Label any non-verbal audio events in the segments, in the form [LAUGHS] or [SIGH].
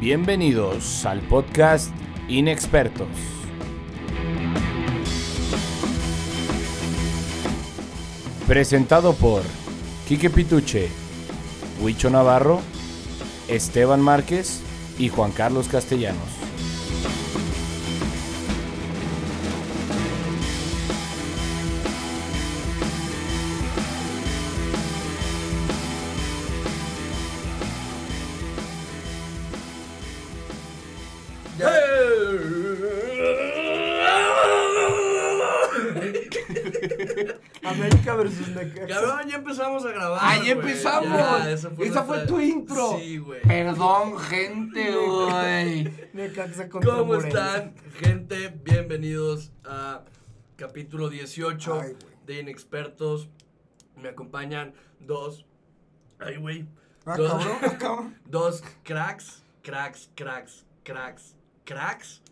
Bienvenidos al podcast Inexpertos. Presentado por Quique Pituche, Huicho Navarro, Esteban Márquez y Juan Carlos Castellanos. Esa fue, Esa nuestra- fue tu intro. Sí, güey. Perdón, gente, güey. [LAUGHS] Necaxa contra ¿Cómo Morelia. están, gente? Bienvenidos a capítulo 18 Ay, güey. de Inexpertos. Me acompañan dos. Ay, güey. Ah, Dos- cabrón, ah, [LAUGHS] cabrón. Dos cracks, cracks, cracks, cracks, cracks.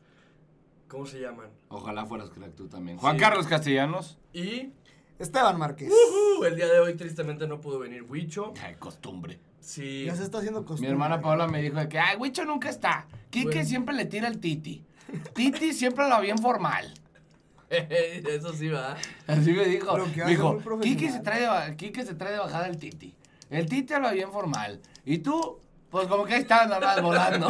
¿Cómo se llaman? Ojalá fueras crack tú también. Juan Sí. Carlos Castellanos. Y Esteban Márquez. el día de hoy tristemente no pudo venir Huicho. Ay, costumbre. Sí. Ya se está haciendo costumbre. Mi hermana Paula me dijo de que, ay, Huicho nunca está. Quique siempre le tira el titi. Titi siempre lo bien formal. [LAUGHS] Eso sí va. Así me dijo. Me dijo. Quique se, trae de, Quique se trae de bajada el titi. El titi habla bien formal. Y tú, pues como que ahí estás nada más volando.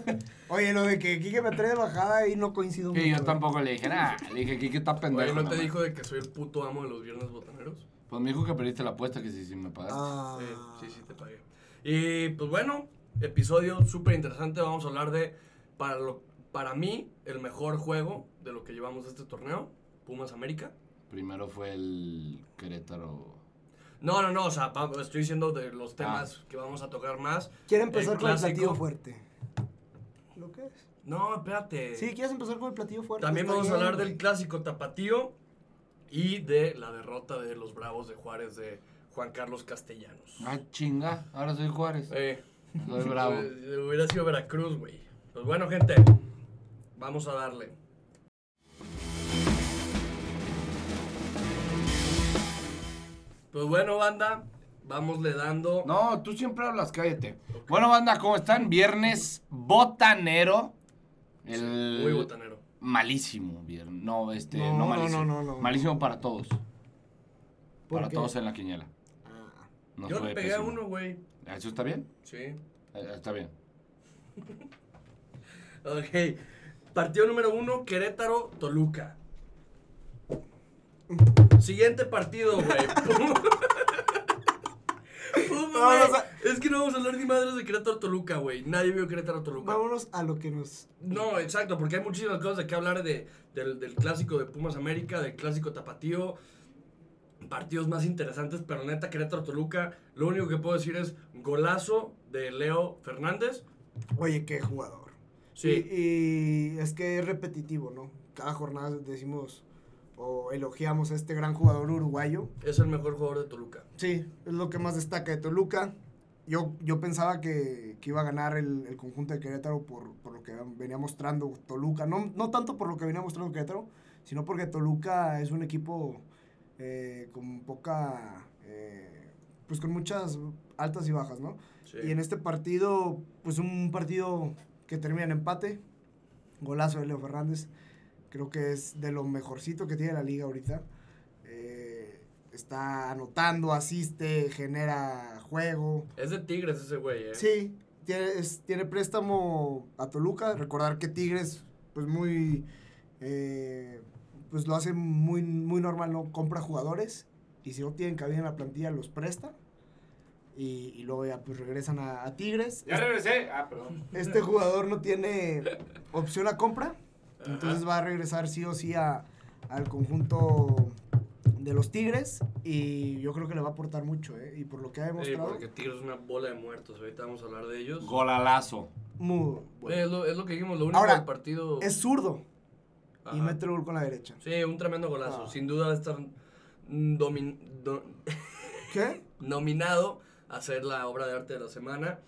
[LAUGHS] Oye, lo de que Kike me trae de bajada y no coincido y yo mucho. tampoco le dije nada. Le dije, Quique está pendejo. Oye, ¿no te nada más". dijo de que soy el puto amo de los viernes botaneros? Pues me dijo que perdiste la apuesta, que sí, sí me pagaste. Ah, Sí, sí, sí, te pagué. Y pues bueno, episodio súper interesante. Vamos a hablar de, para, lo, para mí, el mejor juego de lo que llevamos de este torneo, Pumas América. Primero fue el Querétaro. No, no, no, o sea, estoy diciendo de los temas que vamos a tocar más. Quiere empezar El con el platillo fuerte. ¿Lo que es? No, espérate. Sí, ¿quieres empezar con el platillo fuerte? También vamos a hablar güey. del clásico tapatío y de la derrota de los Bravos de Juárez de Juan Carlos Castellanos. Ah, chinga, ahora soy Juárez. Eh, Soy bravo. [LAUGHS] eh, hubiera sido Veracruz, güey. Pues bueno, gente, vamos a darle. Pues bueno, banda, vámosle dando. No, tú siempre hablas, cállate. Bueno, banda, ¿cómo están? Viernes botanero. El Muy botanero. malísimo viernes. No, este, No, no, no, malísimo. no, no, no. Malísimo para todos. ¿Por Para qué? todos en la quiniela. Ah, No Yo le pegué a uno, güey. ¿Eso está bien? Sí. Eh, Está bien. [LAUGHS] Ok. Partido número uno, Querétaro, Toluca. Siguiente partido, güey. [LAUGHS] Pum. [LAUGHS] A- Es que no vamos a hablar ni madres de Querétaro, Toluca, güey. Nadie vio Querétaro, Toluca. Vámonos a lo que nos... No, exacto, porque hay muchísimas cosas de qué hablar de, del, del clásico de Pumas América, del clásico Tapatío. Partidos más interesantes, pero neta, Querétaro, Toluca. Lo único que puedo decir es golazo de Leo Fernández. Oye, qué jugador. Sí. Y, y es que es repetitivo, ¿no? Cada jornada decimos o elogiamos a este gran jugador uruguayo. Es el mejor jugador de Toluca. Sí, es lo que más destaca de Toluca. Yo, yo pensaba que, que iba a ganar el, el conjunto de Querétaro por, por lo que venía mostrando Toluca. No, no tanto por lo que venía mostrando Querétaro, sino porque Toluca es un equipo eh, con poca... eh, pues con muchas altas y bajas, ¿no? Sí. Y en este partido, pues un partido que termina en empate. Golazo de Leo Fernández. Creo que es de lo mejorcito que tiene la liga ahorita. Eh, está anotando, asiste, genera juego. Es de Tigres ese güey, ¿eh? Sí, tiene, es- tiene préstamo a Toluca. Recordar que Tigres, pues muy... eh, pues lo hace muy, muy normal, ¿no? Compra jugadores y si no tienen cabida en la plantilla los presta. Y, y luego ya pues regresan a, a Tigres. regresé. Ah, perdón. Este jugador no tiene opción a compra. Entonces va a regresar sí o sí a- al conjunto de los Tigres. Y yo creo que le va a aportar mucho, ¿eh? Y por lo que ha Sí, demostrado, porque Tigres es una bola de muertos. Ahorita vamos a hablar de ellos. Golalazo. muy bueno. es, lo, es lo que dijimos, lo único Ahora, del partido. Es zurdo. Y mete el gol con la derecha. Sí, un tremendo golazo. Ah. Sin duda va a estar domin- do- [LAUGHS] ¿Qué? nominado a ser la obra de arte de la semana.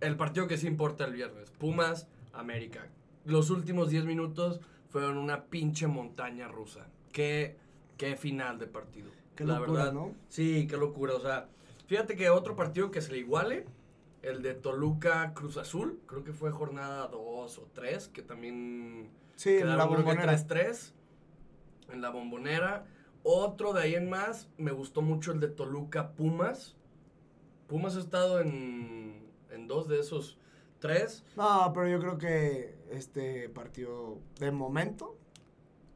El partido que sí importa el viernes. Pumas, América. Los últimos 10 minutos fueron una pinche montaña rusa. Qué, qué final de partido. Qué la locura, verdad. ¿no? Sí, qué locura. O sea, fíjate que otro partido que se le iguale el de Toluca Cruz Azul, creo que fue jornada 2 o 3, que también Sí, en quedaron la bombonera. 3-3 en la bombonera. Otro de ahí en más, me gustó mucho el de Toluca Pumas. Pumas ha estado en, en dos de esos tres. No, pero yo creo que este partido, de momento,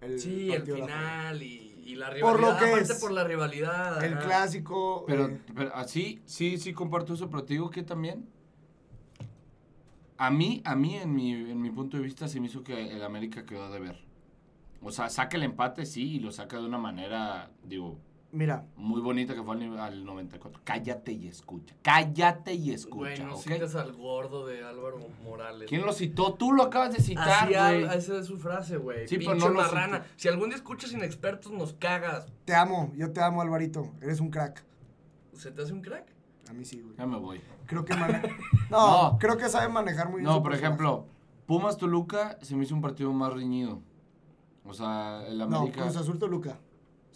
el Sí, el final y, y la Por rivalidad. lo que aparte es por la rivalidad. El ajá. clásico. Pero, eh, pero así, sí, sí comparto eso, pero te digo que también. A mí, a mí, en mi, en mi punto de vista, se me hizo que el América quedó de ver. O sea, saca el empate, sí, y lo saca de una manera, digo, mira, muy bonita que fue al, al 94. Cállate y escucha. Cállate y Güey, escucha, no ¿ok? cites al gordo de Álvaro Morales. ¿Quién lo citó? Tú lo acabas de citar, Así güey. esa es su frase, güey. Sí, pero Pinche no lo marrana. cité. Si algún día escuchas inexpertos, nos cagas. te amo, yo te amo, Alvarito. Eres un crack. ¿Se te hace un crack? A mí sí, güey. Ya me voy. Creo que mane- [LAUGHS] no, No. creo que sabe manejar muy bien. No, su por personaje. ejemplo, Pumas Toluca se me hizo un partido más reñido. O sea, el No, América. Cruz Azul Toluca.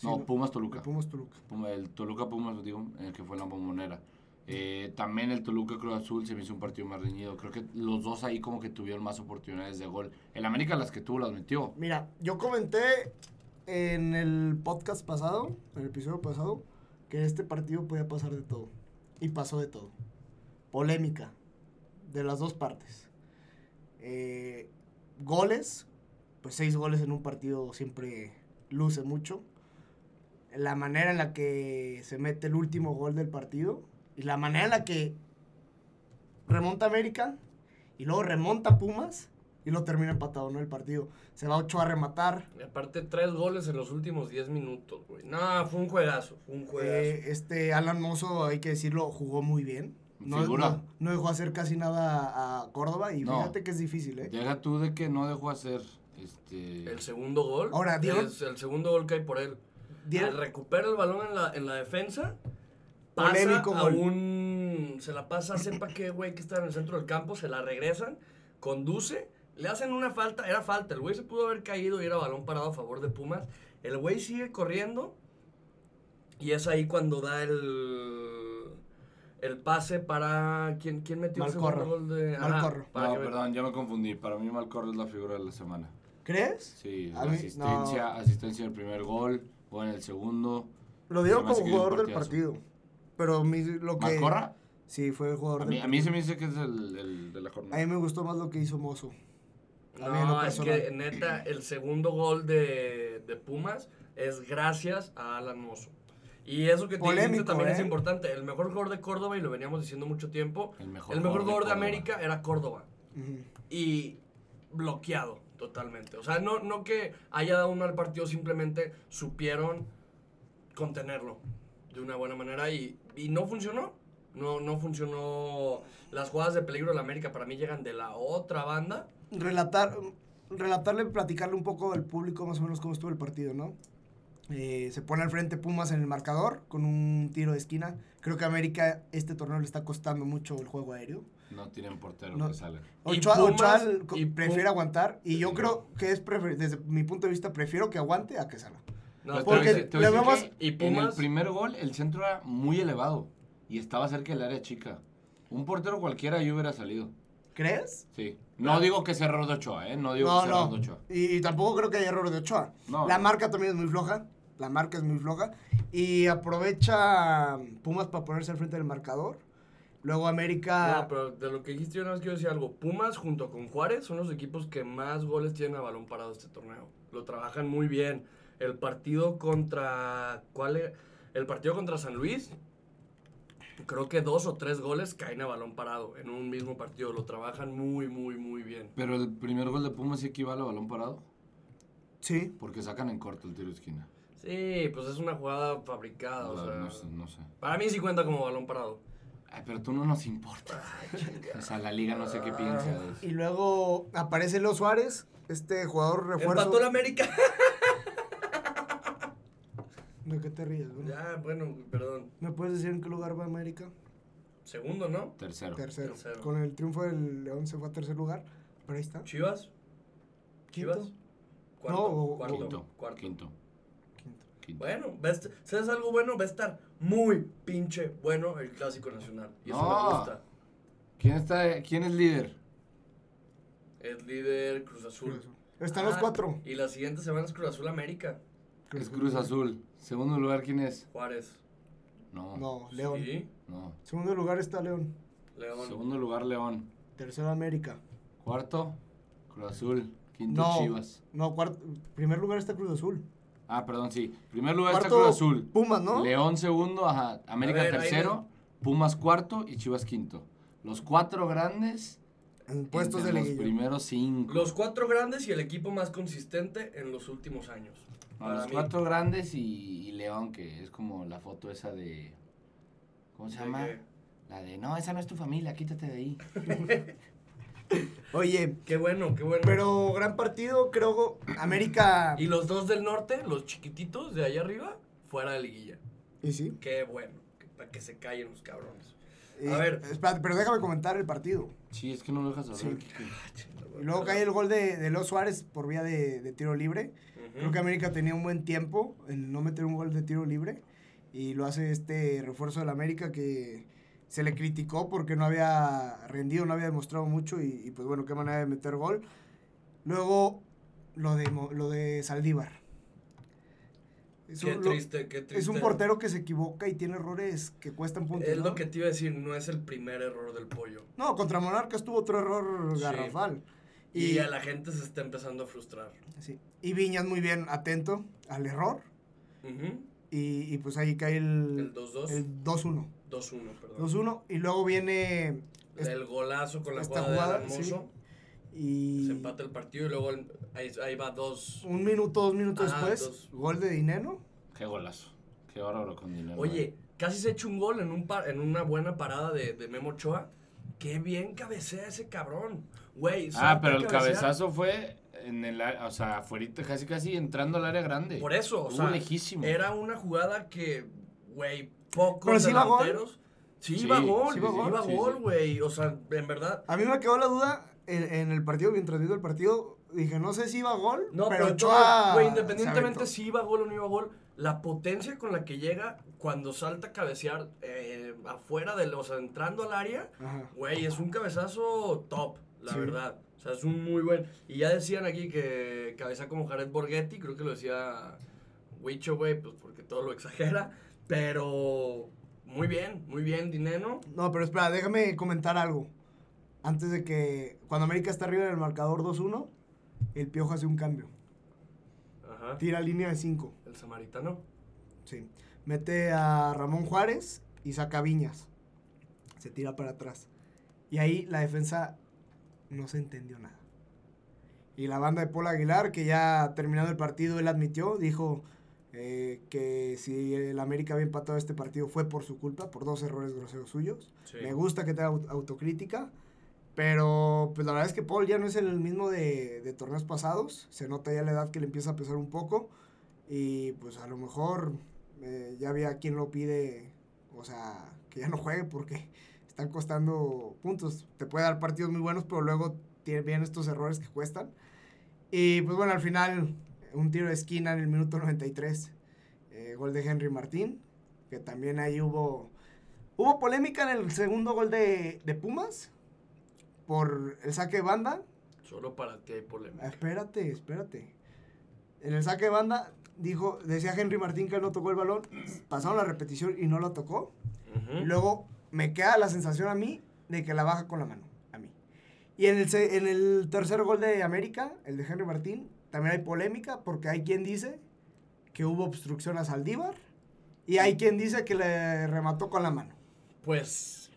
No, Pumas Toluca. Pumas Toluca. Puma- el Toluca Pumas, digo, eh, que fue en la bombonera. Eh, también el Toluca Cruz Azul se me hizo un partido más reñido. Creo que los dos ahí como que tuvieron más oportunidades de gol. El América las que tuvo las metió. Mira, yo comenté en el podcast pasado, en el episodio pasado, que este partido podía pasar de todo. Y pasó de todo. Polémica. De las dos partes. Eh, goles. Pues seis goles en un partido siempre luce mucho. La manera en la que se mete el último gol del partido. Y la manera en la que remonta América. Y luego remonta Pumas. Y lo termina empatado, ¿no? El partido. Se va Ochoa a rematar. Y aparte, tres goles en los últimos 10 minutos, güey. No, fue un juegazo, fue un juegazo. Eh, este Alan Mozo, hay que decirlo, jugó muy bien. No, Figura. no, no dejó hacer casi nada a, a Córdoba y No. fíjate que es difícil, ¿eh? Deja tú de que no dejó hacer este el segundo gol. Ahora, dieron- es el segundo gol que hay por él. Recupera el balón en la, en la defensa. Pasa Polémico a gol. un. Se la pasa a sepa qué, güey, que está en el centro del campo. Se la regresan. Conduce. Le hacen una falta. Era falta. El güey se pudo haber caído y era balón parado a favor de Pumas. El güey sigue corriendo. Y es ahí cuando da el. El pase para. ¿Quién, quién metió el segundo gol de. Ajá, Malcorro. para No, que- perdón, ya me confundí. Para mí Malcorro es la figura de la semana. ¿Crees? Sí, la asistencia, no. asistencia en el primer gol, en el segundo. Lo dieron como jugador del partido. Pero mi- lo que... ¿Malcorra? Sí, fue el jugador A del mí, a mí se me dice que es el, el de la A jornada. mí me gustó más lo que hizo Mozo. A No, es personal. que neta, el segundo gol de, de Pumas es gracias a Alan Mozo. Y eso que te dijiste Polémico, también es ¿eh? importante. El mejor jugador de Córdoba, y lo veníamos diciendo mucho tiempo, El mejor, el mejor jugador de, Córdoba. América era Córdoba. Y bloqueado totalmente. O sea, no, no que haya dado un mal partido, simplemente supieron contenerlo de una buena manera y, y no funcionó. No, no funcionó. Las jugadas de peligro de la América para mí llegan de la otra banda. relatar, relatarle, platicarle un poco al público más o menos cómo estuvo el partido, ¿no? Eh, se pone al frente Pumas en el marcador con un tiro de esquina. Creo que a América este torneo le está costando mucho el juego aéreo. No tienen portero No. que sale. Y Ochoa, Pumas- Ochoa y prefiere aguantar y yo creo que es prefer- desde mi punto de vista prefiero que aguante a que salga. No, te porque voy a decir- te voy a le decir vemos- que Y En el Pumas- primer gol, el centro era muy elevado y estaba cerca del área chica. Un portero cualquiera yo hubiera salido. ¿Crees? Sí. No digo que sea error de Ochoa, ¿eh? No digo No, que sea error no. de Ochoa. Y, y tampoco creo que haya error de Ochoa. No. La marca también es muy floja. La marca es muy floja. Y aprovecha Pumas para ponerse al frente del marcador. Luego América. No, pero de lo que dijiste yo nada más quiero decir algo. Pumas junto con Juárez son los equipos que más goles tienen a balón parado este torneo. Lo trabajan muy bien. El partido contra... ¿Cuál era? El partido contra San Luis. Creo que dos o tres goles caen a balón parado en un mismo partido. Lo trabajan muy, muy, muy bien. Pero el primer gol de Pumas sí equivale a balón parado. Sí. Porque sacan en corto el tiro de esquina. Sí, pues es una jugada fabricada. No, o sea, no sé, no sé. Para mí sí cuenta como balón parado. Ay, pero tú no nos importa. O sea, la liga no sé qué piensa de eso. Y luego aparece Leo Suárez, este jugador refuerzo. Empató la América. ¿De qué te ríes? güey? ya, bueno, perdón. ¿Me puedes decir en qué lugar va América? Segundo, ¿no? Tercero. Tercero. Tercero. Con el triunfo del León se fue a tercer lugar. Pero ahí está. Chivas. Quinto. Chivas. Cuarto. No, o- cuarto, Quinto. cuarto. Quinto. Quinto. Bueno, ¿sabes algo bueno? Va a estar muy pinche bueno el Clásico Nacional. Y eso No. me gusta. ¿Quién, está, ¿Quién es líder? Es líder Cruz Azul. Están los Ah, cuatro. Y la siguiente semana es Cruz Azul América. Es Cruz Azul. Segundo lugar, ¿quién es? Juárez. No. No, León. Sí, No. Segundo lugar está León. León. Segundo lugar, León. Tercero América. Cuarto, Cruz Azul. Quinto, No, Chivas. no, cuarto. Primer lugar está Cruz Azul. Ah, perdón, sí. Primer lugar está Cruz Azul. Pumas, ¿no? León segundo, ajá. América A ver, ahí tercero, Pumas cuarto y Chivas quinto. Los cuatro grandes En puestos de entre los liguilla. primeros cinco. Los cuatro grandes y el equipo más consistente en los últimos años. No, Para los mí. cuatro grandes y, y León, que es como la foto esa de... ¿Cómo se ¿De llama? qué? La de, no, esa no es tu familia, quítate de ahí. [LAUGHS] Oye, Qué bueno, qué bueno. pero gran partido, creo. América. Y los dos del norte, los chiquititos de allá arriba, fuera de liguilla. Y sí. Qué bueno. Para que se callen los cabrones. Eh, A ver. Espérate, pero déjame comentar el partido. Sí, es que no lo dejas hablar. Sí. Y luego cae el gol de, de Leo Suárez por vía de, de tiro libre. Creo que América tenía un buen tiempo en no meter un gol de tiro libre. Y lo hace este refuerzo del América que se le criticó porque no había rendido, no había demostrado mucho. Y, y, pues bueno, qué manera de meter gol. Luego lo de, lo de Saldívar. Es Qué un, lo- triste, qué triste. es un portero que se equivoca y tiene errores que cuestan puntos. Es ¿no? lo que te iba a decir, no es el primer error del pollo. No, contra Monarcas tuvo otro error Sí. garrafal. Y, Y, a la gente se está empezando a frustrar. sí. y Viñas muy bien atento al error. Y, y pues ahí cae el, El 2-2. el 2-1. 2-1, perdón. 2-1. Y luego viene. El golazo con la esta jugada, jugada, de Hermoso. Y. Se empata el partido y luego el- ahí, ahí va dos. Un minuto, dos minutos Ajá, después. dos. Gol de Dineno. Qué golazo. Qué bárbaro con dinero. Oye, casi se echa un gol en, un par- en una buena parada de, de Memo Ochoa. Qué bien cabecea ese cabrón. Güey, Ah, pero el cabecear. cabezazo fue en el, o sea, afuera, casi casi entrando al área grande. Por eso, o Estuvo sea, lejísimo. era una jugada que, güey, pocos Pero sí iba gol. delanteros. Sí, Sí, iba gol, sí iba gol. güey. O sea, en verdad. A mí me quedó la duda en, en el partido, mientras viendo el partido. Dije, no sé si iba a gol. No, pero pero, Ochoa. güey, independientemente si iba gol o no iba gol, la potencia con la que llega cuando salta a cabecear eh, afuera del, o sea, entrando al área, güey, es un cabezazo top, la Sí. verdad. O sea, es un muy buen. Y ya decían aquí que cabeza como Jared Borghetti, creo que lo decía Huicho, güey, pues porque todo lo exagera. Pero muy bien, muy bien, Dineno. No, pero espera, déjame comentar algo. Antes de que. Cuando América está arriba en el marcador 2-1, el Piojo hace un cambio. Ajá. Tira línea de 5. El samaritano. Sí. Mete a Ramón Juárez y saca Viñas. Se tira para atrás. Y ahí la defensa no se entendió nada. Y la banda de Paul Aguilar, que ya terminando el partido, él admitió, dijo eh, que si el América había empatado este partido fue por su culpa, por dos errores groseros suyos. Sí. Me gusta que tenga aut- autocrítica. Pero pues la verdad es que Paul ya no es el mismo de, de torneos pasados. Se nota ya la edad que le empieza a pesar un poco. Y pues a lo mejor eh, ya había quien lo pide. O sea, que ya no juegue porque están costando puntos. Te puede dar partidos muy buenos, pero luego tiene bien estos errores que cuestan. Y pues bueno, al final un tiro de esquina en el minuto 93. eh, gol de Henry Martín. Que también ahí hubo... Hubo polémica en el segundo gol de, de Pumas. Por el saque de banda. Solo para ti hay polémica. Ah, Espérate, espérate. En el saque de banda, dijo, decía Henry Martín que él no tocó el balón. Pasaron la repetición y no lo tocó. Luego me queda la sensación a mí de que la baja con la mano. A mí. Y en el, en el tercer gol de América, el de Henry Martín, también hay polémica porque hay quien dice que hubo obstrucción a Saldívar. Y hay quien dice que le remató con la mano. Pues.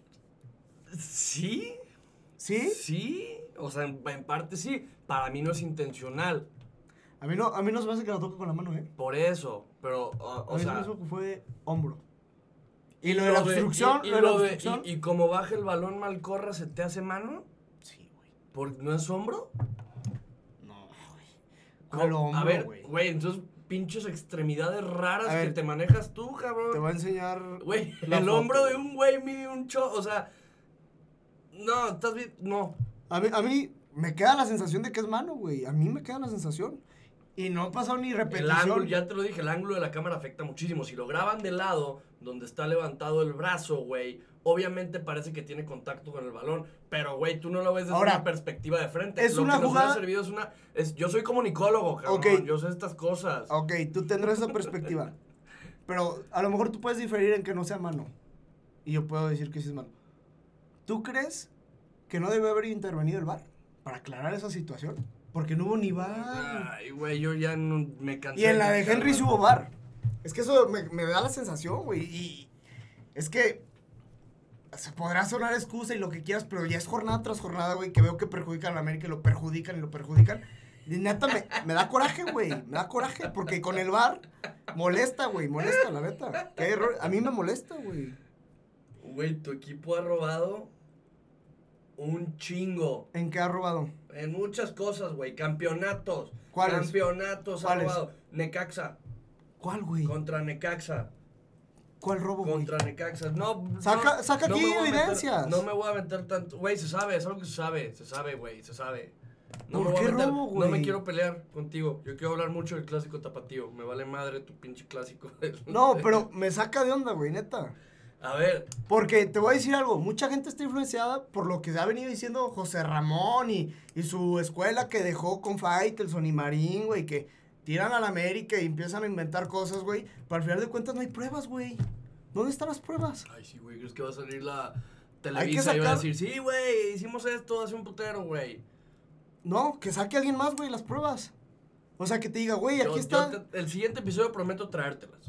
Sí. ¿Sí? Sí. O sea, en, en parte sí. Para mí no es intencional. A mí no, a mí no se me hace que la toque con la mano, ¿eh? Por eso. Pero, o, A o mí se me sea. que fue hombro. Y lo de la obstrucción, y, y lo de la lo de- obstrucción. y- y como baja el balón mal corra, ¿se te hace mano? Sí, güey. ¿Por, ¿No es hombro? No, güey. ¿Cuál Co- hombro, a ver, güey? entonces pinches extremidades raras que te manejas tú, Te cabrón. voy a enseñar. Güey, el foto, hombro de un güey mide un cho... O sea... No, estás bien... No. A mí, a mí me queda la sensación de que es mano, güey. A mí me queda la sensación. Y no ha pasado ni El repetición. ángulo, ya te lo dije, el ángulo de la cámara afecta muchísimo. Si lo graban de lado, donde está levantado el brazo, güey, obviamente parece que tiene contacto con el balón, pero, güey, tú no lo ves desde Ahora, una perspectiva de frente. es Lo una que nos jugada- servido es una... es- yo soy comunicólogo, cabrón, Ok. yo sé estas cosas. Ok, tú tendrás esa perspectiva. [LAUGHS] Pero a lo mejor tú puedes diferir en que no sea mano. Y yo puedo decir que sí es mano. ¿Tú crees que no debe haber intervenido el VAR para aclarar esa situación? Porque no hubo ni VAR. Ay, güey, yo ya no, me cansé. Y en la de Henry hubo VAR. Es que eso me, me da la sensación, güey. Y es que se podrá sonar excusa y lo que quieras, pero ya es jornada tras jornada, güey, que veo que perjudican a la América y lo perjudican y lo perjudican. Y neta, me, me da coraje, güey. Me da coraje, porque con el VAR molesta, güey. Molesta, la neta. Qué error. A mí me molesta, güey. Güey, tu equipo ha robado un chingo. ¿En qué ha robado? En muchas cosas, güey. Campeonatos. ¿Cuáles? Campeonatos ha robado. Necaxa. ¿Cuál, güey? Contra Necaxa. ¿Cuál robo, güey? Contra Necaxa. No, Saca- no, saca no aquí meter- evidencias. no me voy a meter tanto. Güey, se sabe, es algo que se sabe. Se sabe, güey, se sabe. No ¿Por me voy a qué robo, No me güey? quiero pelear contigo. Yo quiero hablar mucho del clásico tapatío. Me vale madre tu pinche clásico. [LAUGHS] No, pero me saca de onda, güey, neta. A ver, Porque te voy a decir algo, mucha gente está influenciada por lo que ha venido diciendo José Ramón y, y su escuela que dejó con Faitelson y Marín, güey, que tiran a la América y empiezan a inventar cosas, güey. Pero al final de cuentas no hay pruebas, güey. ¿Dónde están las pruebas? Ay, sí, güey, ¿crees que va a salir la Televisa y va a sacar- decir, sí, güey, hicimos esto hace un putero, güey? No, que saque alguien más, güey, las pruebas. O sea, que te diga, güey, aquí yo está. te- el siguiente episodio prometo traértelas.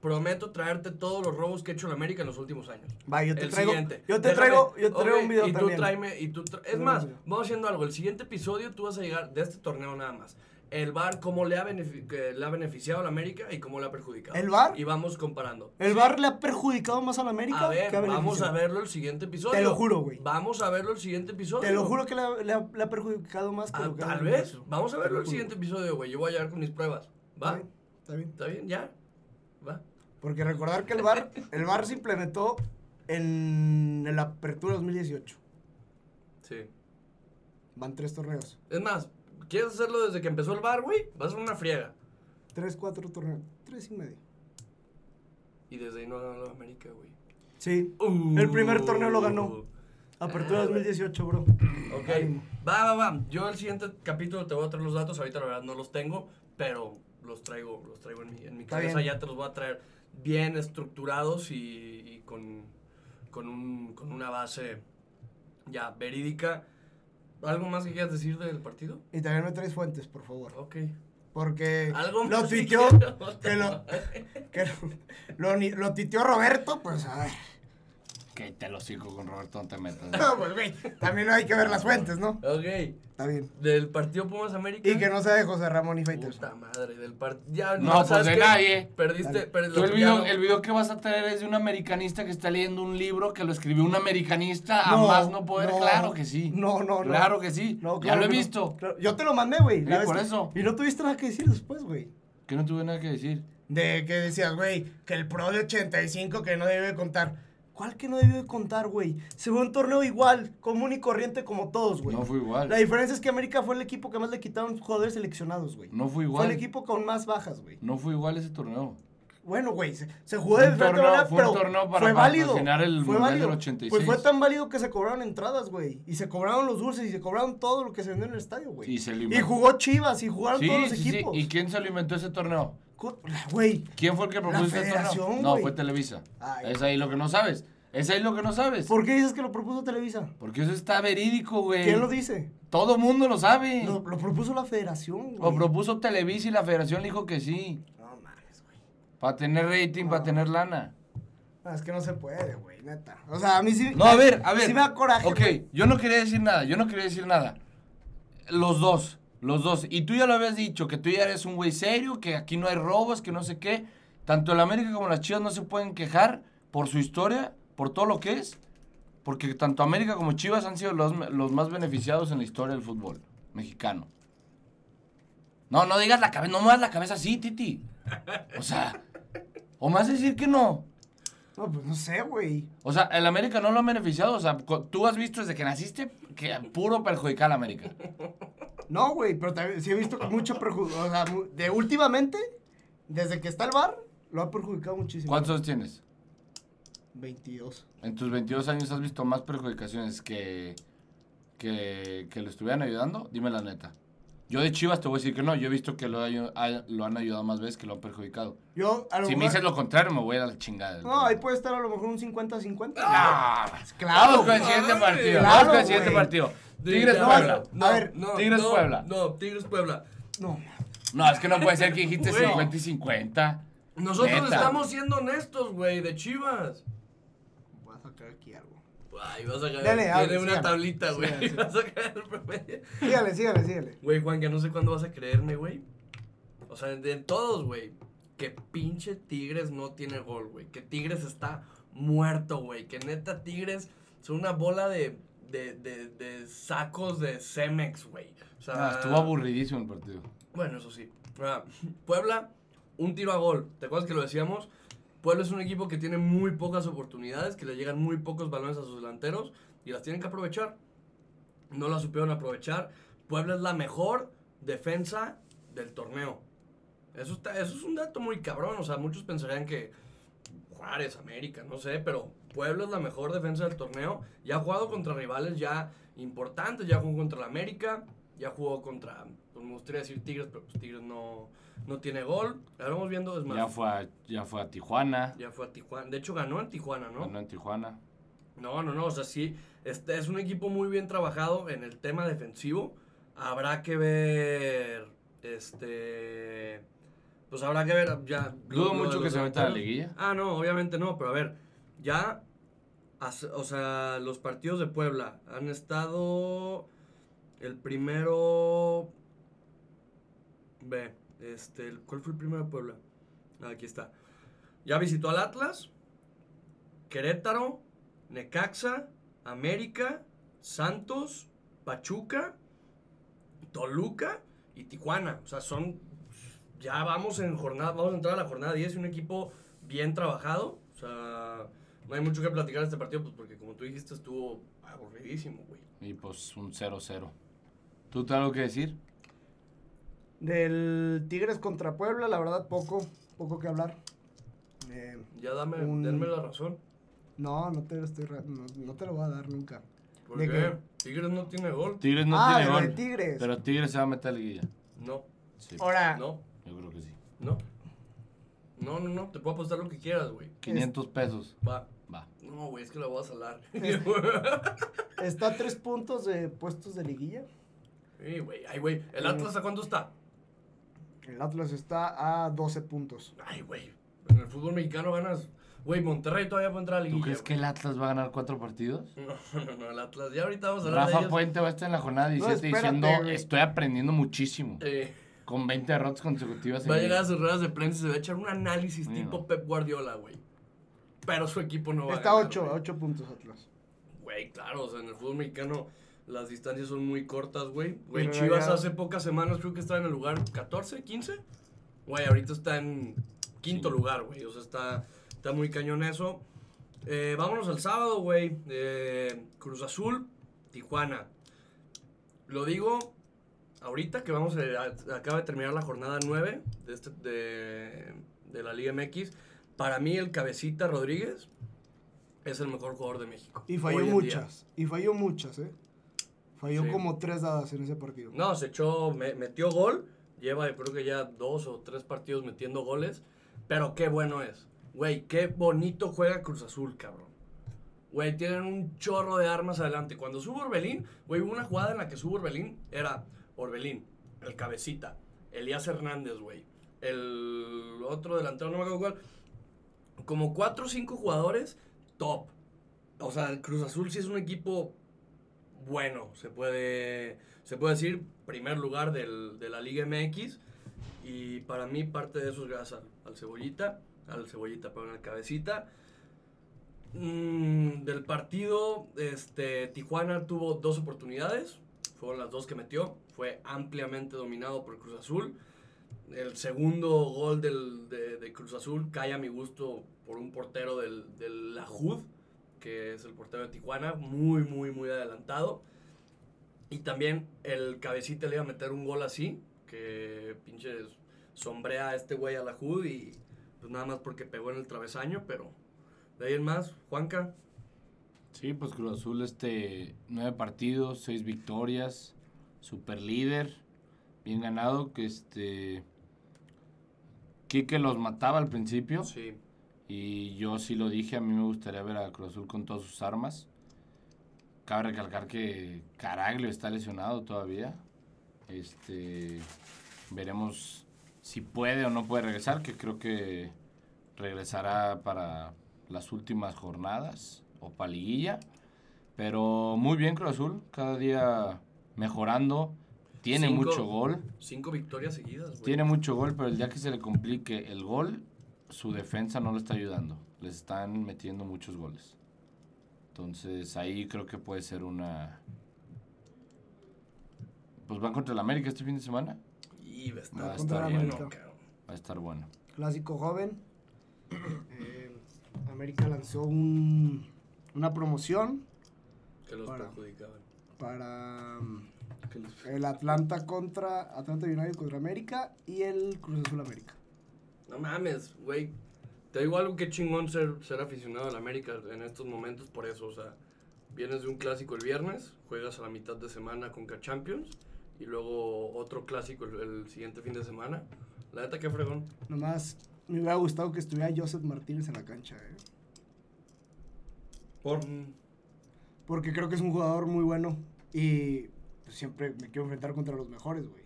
Prometo traerte todos los robos que ha hecho la América en los últimos años. Va, yo te El traigo. siguiente. Yo te Déjame- traigo, yo te traigo ok, un video y tú tráeme, y tú tra- Es más, vamos haciendo algo. El siguiente episodio tú vas a llegar de este torneo nada más. El VAR, cómo le ha, le beneficiado a la América y cómo le ha perjudicado. ¿El VAR? Y vamos comparando. ¿El VAR le ha perjudicado más a la América? A ver, que ha vamos a verlo el siguiente episodio. Te lo juro, güey. Vamos a verlo el siguiente episodio. Te lo juro que le ha, le ha- le ha perjudicado más que Ah, lo que tal vez. Vamos a verlo lo el siguiente episodio, güey. Yo voy a llegar con mis pruebas. ¿Va? está bien. ¿Está bien? ¿Ya? ¿Va? Porque recordar que el VAR, el VAR se implementó en, en la apertura 2018. Sí. Van tres torneos. Es más, ¿quieres hacerlo desde que empezó el bar, güey? Va a ser una friega. Tres, cuatro torneos. Tres y medio. Y desde ahí no ganó la América, güey. Sí. Uh. El primer torneo lo ganó. Apertura Ah, 2018, bro. Ok. Ánimo. Va, va, va. Yo el siguiente capítulo te voy a traer los datos. Ahorita la verdad no los tengo, pero los traigo, los traigo en mi, en mi Está cabeza. Ya te los voy a traer bien estructurados y, y con, con, un, con una base ya verídica. ¿Algo más que quieras decir del partido? Y también me traes fuentes, por favor. Ok. Porque Algo lo que tuiteó, que lo, que lo, lo, lo tuiteó Roberto, pues a ver. Que te lo sigo con Roberto, no te metas. No, pues güey, también hay que ver las fuentes, ¿no? Ok. Está bien. Del partido Pumas América. Y que no sea de José Ramón y Faitelson. Puta madre, del partido. Ya, No, pues ¿sabes de qué? nadie. Perdiste, perdiste. El video, no- el video que vas a traer es de un americanista que está leyendo un libro que lo escribió un americanista a No, más no poder. no. claro que sí. No, no, no. Claro que sí. No, ya lo he no. visto. Claro, Yo te lo mandé, güey. Sí, por que- eso. Y no tuviste nada que decir después, güey. Que no tuve nada que decir. De que decías, güey, que el pro de 85 que no debe contar. ¿Cuál que no debió de contar, güey? Se fue un torneo igual, común y corriente como todos, güey. No fue igual. La diferencia es que América fue el equipo que más le quitaron jugadores seleccionados, güey. No fue Fue igual. el equipo con más bajas, güey. No fue igual ese torneo. Bueno, güey, se, se jugó Fue de un diferente torneo- manera, fue un pero torneo para fue válido. el fue válido. del 86. Pues fue tan válido que se cobraron entradas, güey. Y se cobraron los dulces y se cobraron todo lo que se vendió en el estadio, güey. Y se Y jugó Chivas y jugaron Sí, todos los sí, sí. equipos. ¿Y quién se lo inventó ese torneo? Güey, ¿Quién fue el que propuso ese federación? No, fue Televisa. Ay. Es ahí lo que no sabes. Es ahí lo que no sabes. ¿por qué dices que lo propuso Televisa? Porque eso está verídico, güey. ¿Quién lo dice? Todo mundo lo sabe. Lo, lo propuso la federación, Lo güey. propuso Televisa y la federación le dijo que sí. No mames, güey. Para tener rating, para tener lana. No, es que no se puede, güey, neta. O sea, a mí sí. No, a ver, a ver. Sí me da coraje. Ok, yo no quería decir nada, yo no quería decir nada. Los dos, los dos. Y tú ya lo habías dicho, que tú ya eres un güey serio, que aquí no hay robos, que no sé qué. Tanto el América como las Chivas no se pueden quejar por su historia, por todo lo que es. Porque tanto América como Chivas han sido los, los más beneficiados en la historia del fútbol mexicano. No, no digas la cabeza, no muevas la cabeza así, Titi. O sea, o a decir que no. No, pues no sé, güey. O sea, el América no lo ha beneficiado. O sea, tú has visto desde que naciste que puro perjudicar al América. No, güey, pero también sí he visto mucho perjudicio. O sea, de últimamente, desde que está el bar, lo ha perjudicado muchísimo. ¿Cuántos años tienes? 22. En tus 22 años has visto más perjudicaciones que, que, que le estuvieran ayudando. Dime la neta. Yo de Chivas te voy a decir que no. Yo he visto que lo, lo han ayudado más veces que lo han perjudicado. Yo, a lo Si me dices lo contrario, me voy a la chingada. No, ahí puede estar a lo mejor un 50-50. Ah, Claro, Vamos con el siguiente partido. Claro, Vamos con el siguiente partido. Tigres Puebla. No, A ver, no, Tigres no, Puebla. No, Tigres Puebla. No, No, es que no puede ser que dijiste Güey. 50 y 50. Nosotros Neta. estamos siendo honestos, güey, de Chivas. voy a sacar aquí algo. Ay, vas a caer. Dale, Tiene hable, una sígale. tablita, güey. Sígale, [LAUGHS] Vas a caer el promedio. Sígale, sígale, sígale. Güey, Juan, que no sé cuándo vas a creerme, güey. O sea, de todos, güey. Que pinche Tigres no tiene gol, güey. Que Tigres está muerto, güey. Que neta Tigres son una bola de, de, de, de sacos de Cemex, güey. O sea, Ah, estuvo aburridísimo el partido. Bueno, eso sí. Ah, Puebla, un tiro a gol. ¿Te acuerdas que lo decíamos? Puebla es un equipo que tiene muy pocas oportunidades, que le llegan muy pocos balones a sus delanteros y las tienen que aprovechar. No las supieron aprovechar. Puebla es la mejor defensa del torneo. Eso, está, eso es un dato muy cabrón. O sea, muchos pensarían que Juárez, América, no sé, pero Puebla es la mejor defensa del torneo. Ya ha jugado contra rivales ya importantes. Ya jugó contra la América, ya jugó contra, pues me gustaría decir Tigres, pero pues Tigres no, no tiene gol. Vamos viendo, es más, Ya fue a, ya fue a Tijuana. ya fue a Tijuana. De hecho, ganó en Tijuana, ¿no? Ganó en Tijuana. No, no, no, o sea, sí, este es un equipo muy bien trabajado en el tema defensivo. Habrá que ver, este, pues habrá que ver ya. Dudo mucho que se meta a la liguilla. Ah, no, obviamente no, pero a ver, ya, o sea, los partidos de Puebla han estado, el primero, ve, este, ¿cuál fue el primero de Puebla? Ah, aquí está. Ya visitó al Atlas, Querétaro, Necaxa, América, Santos, Pachuca, Toluca y Tijuana. O sea, son. Ya vamos en jornada, vamos a entrar a la jornada 10 y un equipo bien trabajado. O sea, no hay mucho que platicar de este partido, pues porque como tú dijiste, estuvo aburridísimo, güey. Y pues un 0-0. ¿Tú tienes algo que decir? Del Tigres contra Puebla, la verdad, poco, poco que hablar. Eh, Ya dame, Un- denme la razón. no, no te, lo estoy no, no te lo voy a dar nunca. ¿Por ¿De qué? qué? Tigres no tiene gol. Tigres no ah, tiene gol. Tigres. Pero Tigres se va a meter a la liguilla. No, Sí. Ahora, no, Yo creo que sí. no. No, no, no, te puedo apostar lo que quieras, güey. 500 pesos. Va. Va. No, güey, es que la voy a salar. [LAUGHS] está a tres puntos de puestos de liguilla. Sí, güey, ay, güey. ¿El Atlas a cuánto está? El Atlas está a 12 puntos. Ay, güey. En el fútbol mexicano ganas. Güey, Monterrey todavía puede entrar a la ¿Tú liguilla. crees que el Atlas va a ganar cuatro partidos? [LAUGHS] No, no, no, el Atlas. Ya ahorita vamos a hablar de Rafa ellos. Puente va a estar en la jornada 17 espérate, diciendo estoy aprendiendo muchísimo. Eh, Con 20 derrotas consecutivas. va a liga". llegar a sus ruedas de prensa y se va a echar un análisis tipo. Pep Guardiola, güey. Pero su equipo no va está a ganar. 8, güey. 8 puntos Atlas. Güey, claro, o sea, en el fútbol mexicano las distancias son muy cortas, güey. Güey, Chivas ya- hace pocas semanas creo que estaba en el lugar 14, 15. Güey, ahorita está en quinto Sí. lugar, güey. O sea, está, está muy cañón eso. Eh, vámonos al sábado, güey. Eh, Cruz Azul, Tijuana. Lo digo ahorita que vamos a, acaba de terminar la jornada 9 de, este, de, de la Liga MX. Para mí el cabecita Rodríguez es el mejor jugador de México. Y falló día. muchas. Y falló muchas, ¿eh? Falló Sí. como tres dadas en ese partido. No, se echó, me- metió gol. Lleva, creo que ya dos o tres partidos metiendo goles. Pero qué bueno es. Güey, qué bonito juega Cruz Azul, cabrón. Güey, tienen un chorro de armas adelante. Cuando sube Orbelín, güey, hubo una jugada en la que sube Orbelín. Era Orbelín, el cabecita, Elías Hernández, güey. El otro delantero, no me acuerdo cuál. Como cuatro o cinco jugadores top. O sea, Cruz Azul sí es un equipo bueno, se puede, se puede decir, primer lugar del- de la Liga MX. Y para mí parte de eso es gracias al, al Cebollita, al Cebollita, perdón, al Cabecita. Mm, del partido, este, Tijuana tuvo dos oportunidades, fueron las dos que metió, fue ampliamente dominado por Cruz Azul. El segundo gol del- de, Cruz Azul cae a mi gusto por un portero del, del La Jud, que es el portero de Tijuana, muy, muy, muy adelantado. Y también el cabecita le iba a meter un gol así, que pinches sombrea a este güey a la Jud y pues nada más porque pegó en el travesaño, pero De ahí en más, Juanca. Sí, pues Cruz Azul, este, nueve partidos, seis victorias, super líder, bien ganado, que este, Quique los mataba al principio, Sí. y yo sí lo dije, a mí me gustaría ver a Cruz Azul con todas sus armas. Cabe recalcar que Caraglio está lesionado todavía, este, veremos si puede o no puede regresar, que creo que regresará para las últimas jornadas o para liguilla. Pero muy bien Cruz Azul, cada día mejorando. Tiene Cinco- mucho gol, Cinco victorias seguidas, güey. tiene mucho gol, pero el día que se le complique el gol, su defensa no lo está ayudando. Les están metiendo muchos goles. Entonces ahí creo que puede ser una... Pues van contra el América este fin de semana. Y va a estar Va a estar bueno. Va a estar bueno. Clásico joven. [COUGHS] Eh, América lanzó un- una promoción Que los Para. perjudicaban. Para mm, el Atlanta contra Atlanta United contra América y el Cruz Azul América. No mames, güey. Te digo algo que chingón ser, ser aficionado al América en estos momentos por eso. O sea, vienes de un clásico el viernes, juegas a la mitad de semana con K-Champions y luego otro clásico el, el siguiente fin de semana. La neta, qué fregón. Nomás me hubiera gustado que estuviera Joseph Martínez en la cancha, eh, Por. Porque creo que es un jugador muy bueno y pues, siempre me quiero enfrentar contra los mejores, güey.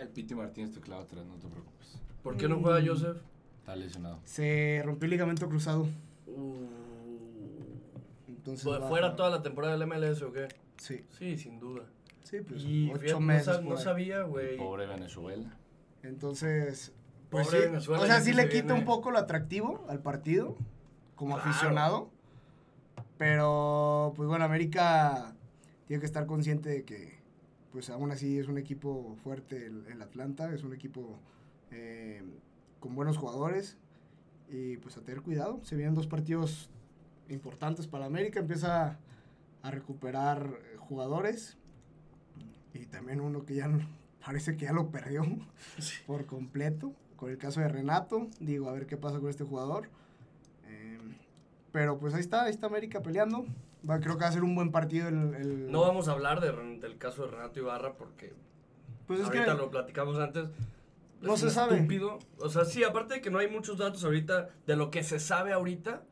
El Piti Martínez te clava atrás, no te preocupes. ¿Por qué no juega. Joseph? Está lesionado. Se rompió el ligamento cruzado, Uh, entonces ¿fue- va- ¿Fuera toda la temporada del MLS o qué? Sí, Sí, sin duda. sí, pues y ocho fíjate, no meses. sab- no sabía, güey. Pobre Venezuela. Entonces, pues Pobre sí, Venezuela, o sea, sí le quita viene. un poco lo atractivo al partido como Claro. aficionado. Pero, pues bueno, América tiene que estar consciente de que, pues aún así es un equipo fuerte el, el Atlanta, es un equipo eh, con buenos jugadores y pues a tener cuidado. Se vienen dos partidos importantes para América, empieza a recuperar jugadores y también uno que ya [LAUGHS] parece que ya lo perdió por completo. Con el caso de Renato, digo, a ver qué pasa con este jugador. Pero pues ahí está, ahí está América peleando. Va, creo que va a ser un buen partido el... el- No vamos a hablar de del caso de Renato Ibarra porque pues es ahorita que lo platicamos antes. No Es se sabe. Estúpido. O sea, sí, aparte de que no hay muchos datos ahorita de lo que se sabe ahorita,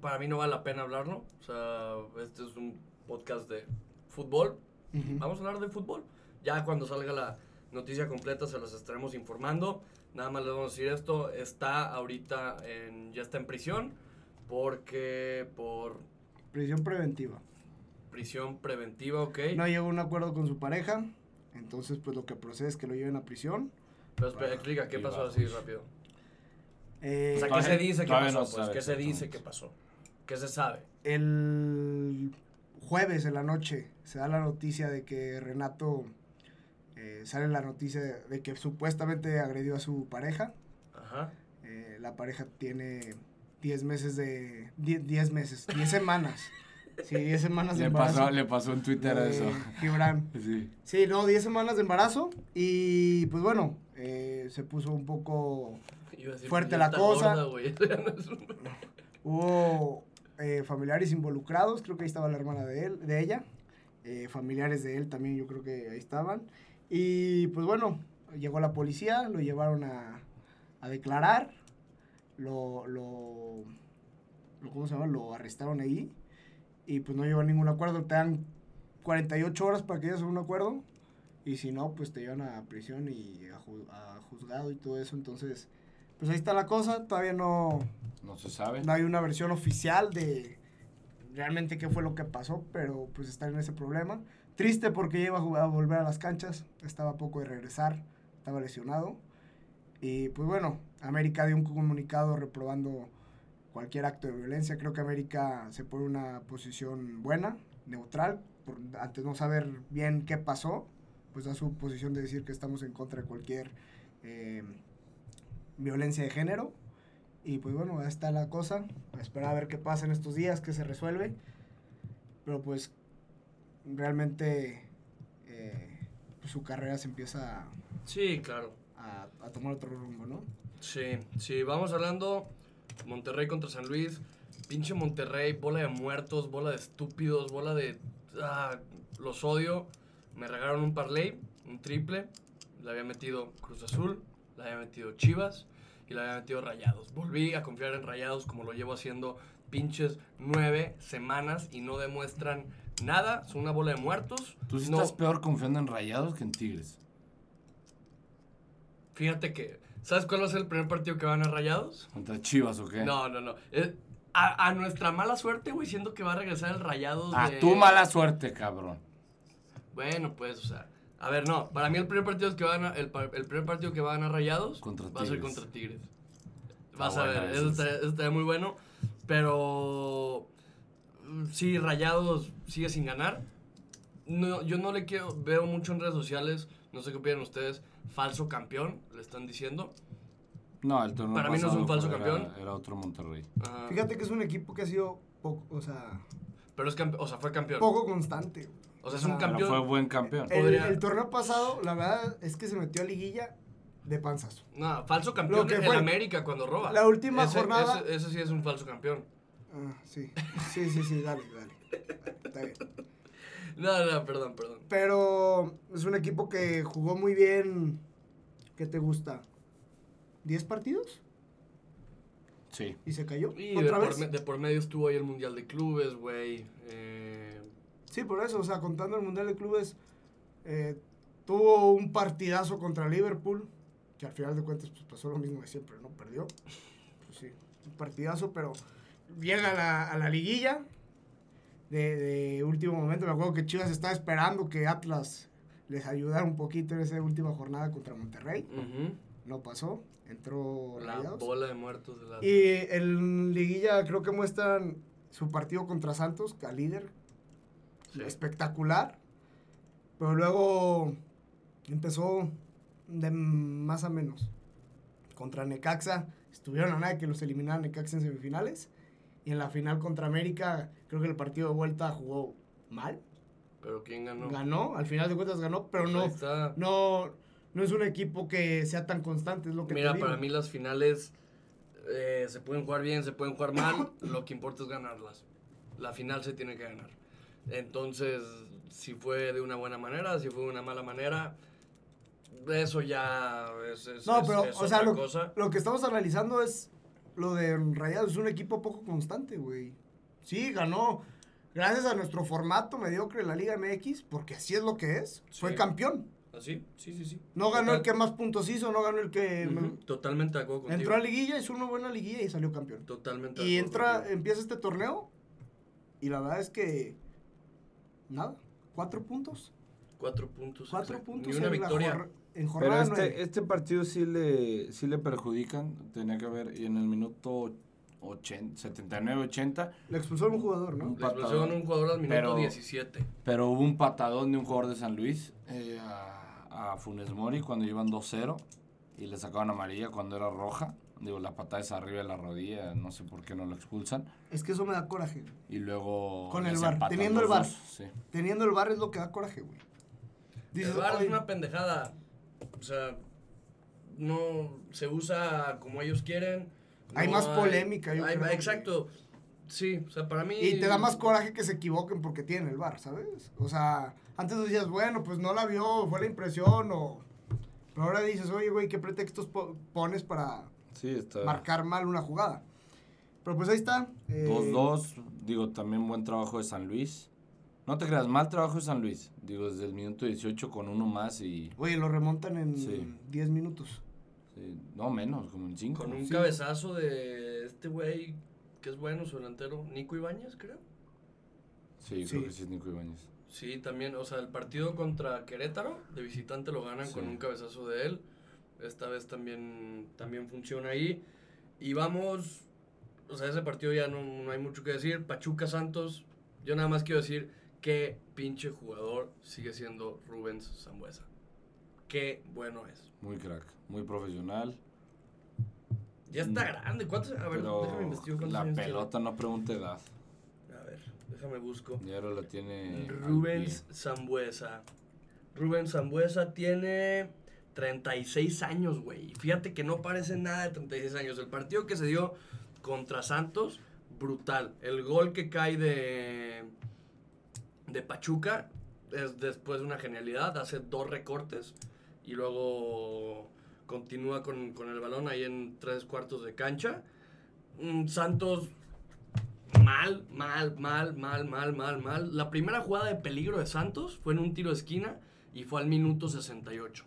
para mí no vale la pena hablarlo. O sea, este es un podcast de fútbol. Ujú. Vamos a hablar de fútbol. Ya cuando salga la noticia completa se las estaremos informando. Nada más les vamos a decir esto. Está ahorita en, ya está en prisión porque por prisión preventiva. prisión preventiva, ¿ok? No llegó a un acuerdo con su pareja, entonces pues lo que procede es que lo lleven a prisión. Pero espera, explica, ¿qué pasó así rápido? Eh, O sea, ¿qué se dice que pasó? no pues, ¿qué se dice que pasó? ¿Qué se sabe? el jueves en la noche se da la noticia de que Renato eh, sale la noticia de, de que supuestamente agredió a su pareja. Ajá. Eh, la pareja tiene 10 meses de 10 10 meses, 10 semanas. Sí, 10 semanas de Le embarazo. pasó, le pasó en Twitter de eso. Gibran. [LAUGHS] Sí. Sí, no, 10 semanas de embarazo y pues bueno, eh, se puso un poco a decir, Fuerte ya la cosa. gorda, no es un- Hubo eh, familiares involucrados, creo que ahí estaba la hermana de él, de ella, eh, familiares de él también yo creo que ahí estaban. Y pues bueno, llegó la policía, lo llevaron a, a declarar, lo, lo, ¿cómo se llama? Lo arrestaron ahí y pues no llegó a ningún acuerdo, te dan 48 horas para que llegues a un acuerdo y si no, pues te llevan a prisión y a, ju- a juzgado y todo eso, entonces... Pues ahí está la cosa, todavía no, No se sabe. no hay una versión oficial de realmente qué fue lo que pasó, pero pues está en ese problema. Triste porque ya iba a, jugar- a volver a las canchas, estaba a poco de regresar, estaba lesionado. Y pues bueno, América dio un comunicado reprobando cualquier acto de violencia. Creo que América se pone una posición buena, neutral, por, ante no saber bien qué pasó, pues da su posición de decir que estamos en contra de cualquier eh, violencia de género. Y pues bueno, ahí está la cosa. A esperar a ver qué pasa en estos días, qué se resuelve. Pero pues realmente eh, pues, su carrera se empieza Sí, claro. a, a tomar otro rumbo, ¿no? Sí, sí, vamos hablando. Monterrey contra San Luis. pinche Monterrey, bola de muertos, bola de estúpidos, bola de... ah, los odio. Me regalaron un parlay, un triple. Le había metido Cruz Azul, le había metido Chivas y le había metido Rayados. Volví a confiar en Rayados como lo llevo haciendo pinches nueve semanas y no demuestran nada. Son una bola de muertos. Tú sí No, estás peor confiando en Rayados que en Tigres. Fíjate que... ¿Sabes cuál va a ser el primer partido que van a Rayados? ¿Contra Chivas o qué? No, no, no. Eh, a, a nuestra mala suerte, güey, siendo que va a regresar el Rayados A de... Ah, tu mala suerte, cabrón. Bueno, pues, o sea... A ver, no. Para mí el primer partido que van a, el, primer partido que van a Rayados Contra va a ser contra Tigres. Está Vas a ver, estaría, eso estaría muy bueno. Pero... mm, Sí, Rayados sigue sin ganar. No, yo no le quiero... Veo mucho en redes sociales, no sé qué opinan ustedes, falso campeón, le están diciendo. No, el torneo Para mí no es un falso era- campeón. Era otro Monterrey. Ah, Fíjate que es un equipo que ha sido poco, o sea, pero es campeón, o sea, fue campeón. poco constante. güey. O sea, es un Ah, Pero campeón. fue buen campeón. El, Podría- el torneo pasado, la verdad es que se metió a liguilla de panzazo. No, falso campeón que en fue. América cuando roba. La última Ese- jornada- Ese, ese sí es un falso campeón. Ah, sí. Sí, sí, sí, dale, dale. Está bien. No, no, perdón, perdón. Pero es un equipo que jugó muy bien. ¿Qué te gusta? ¿10 partidos? Sí. ¿Y se cayó? Y de ¿Otra por, vez? me- de por medio estuvo ahí el Mundial de Clubes, güey. Eh, Sí, por eso, o sea, contando el Mundial de Clubes, eh, tuvo un partidazo contra Liverpool, que al final de cuentas pues, pasó lo mismo de siempre, ¿no? Perdió. Pues sí, un partidazo, pero llega a la, a la liguilla de, de último momento. Me acuerdo que Chivas estaba esperando que Atlas les ayudara un poquito en esa última jornada contra Monterrey. No pasó, entró La Rayados. bola de muertos de la... Y en liguilla creo que muestran su partido contra Santos, al líder. Sí. Espectacular. Pero luego empezó de más a menos. Contra Necaxa, estuvieron a nada que los eliminaran Necaxa en semifinales. Y en la final contra América, creo que el partido de vuelta jugó mal. Pero ¿quién ganó? Ganó, al final de cuentas ganó, pero Pues no, está. no, no es un equipo que sea tan constante, es lo que Mira, te digo. para mí las finales eh, se pueden jugar bien, se pueden jugar mal. [COUGHS] lo que importa es ganarlas. La final se tiene que ganar. Entonces, si fue de una buena manera, si fue de una mala manera, eso ya es, es- No, es- pero, es o sea, otra lo, cosa. lo que estamos analizando es lo de Rayados. Es un equipo poco constante, güey. Sí, ganó gracias a nuestro formato mediocre de la Liga MX, porque así es lo que es. Fue Sí. campeón. ¿Así? Sí, sí, sí. No ganó el que más puntos hizo, no ganó el que... Totalmente de acuerdo contigo. Entró a liguilla, hizo una buena liguilla y salió campeón. Totalmente de Y entra, contigo. empieza este torneo y la verdad es que... Nada, cuatro puntos. Cuatro puntos. Cuatro exacto. puntos Ni una en, victoria. en Pero jornada nueve. este, este partido sí le, sí le perjudican. Tenía que ver. Y en el minuto 79-80. Le expulsaron un jugador, ¿no? Un Le expulsaron patadón. un jugador al minuto Pero- 17. Pero hubo un patadón de un jugador de San Luis eh, a, a Funes Mori cuando iban 2-0 y le sacaban amarilla cuando era roja. Digo, la patada es arriba de la rodilla, no sé por qué no lo expulsan. Es que eso me da coraje. Y luego. Con el empatan teniendo el dos, Sí. Teniendo el bar es lo que da coraje, güey. Dices, el "Oye, es una pendejada. O sea, no se usa como ellos quieren. Hay no más polémica, yo hay- creo, Exacto. Sí, o sea, para mí. Y te da más coraje que se equivoquen porque tienen el bar, ¿sabes? O sea, antes decías, bueno, pues no la vio, fue la impresión, o... Pero ahora dices, oye, güey, ¿qué pretextos po- pones para Sí, está. marcar mal una jugada? Pero pues ahí está. eh, 2-2. Digo, también buen trabajo de San Luis. No te creas, mal trabajo de San Luis. Digo, desde el minuto 18 con uno más y. Oye, lo remontan en Sí. 10 minutos. Sí, no menos, como en 5. Con un Sí. cabezazo de este güey que es bueno, su delantero, Nico Ibáñez, creo. Sí, Sí. creo que sí es Nico Ibáñez. Sí, también, o sea, el partido contra Querétaro, de visitante lo ganan Sí. con un cabezazo de él. Esta vez también, también funciona ahí. Y vamos, o sea, ese partido ya no, no hay mucho que decir. Pachuca Santos, yo nada más quiero decir qué pinche jugador sigue siendo Rubens Zambuesa. Qué bueno es. Muy crack, muy profesional. Ya está grande. ¿Cuántos? A ver, pero déjame investigar la años tiene. pelota no pregunta edad. A ver, déjame busco. Y ahora la tiene. Rubens Zambuesa. Rubens Zambuesa tiene 36 años, güey. Fíjate que no parece nada de 36 años. El partido que se dio contra Santos, brutal. El gol que cae de, de Pachuca es después de una genialidad, hace dos recortes y luego continúa con, con el balón ahí en tres cuartos de cancha. Santos mal, mal, mal, mal, mal, mal, mal. La primera jugada de peligro de Santos fue en un tiro de esquina y fue al minuto 68.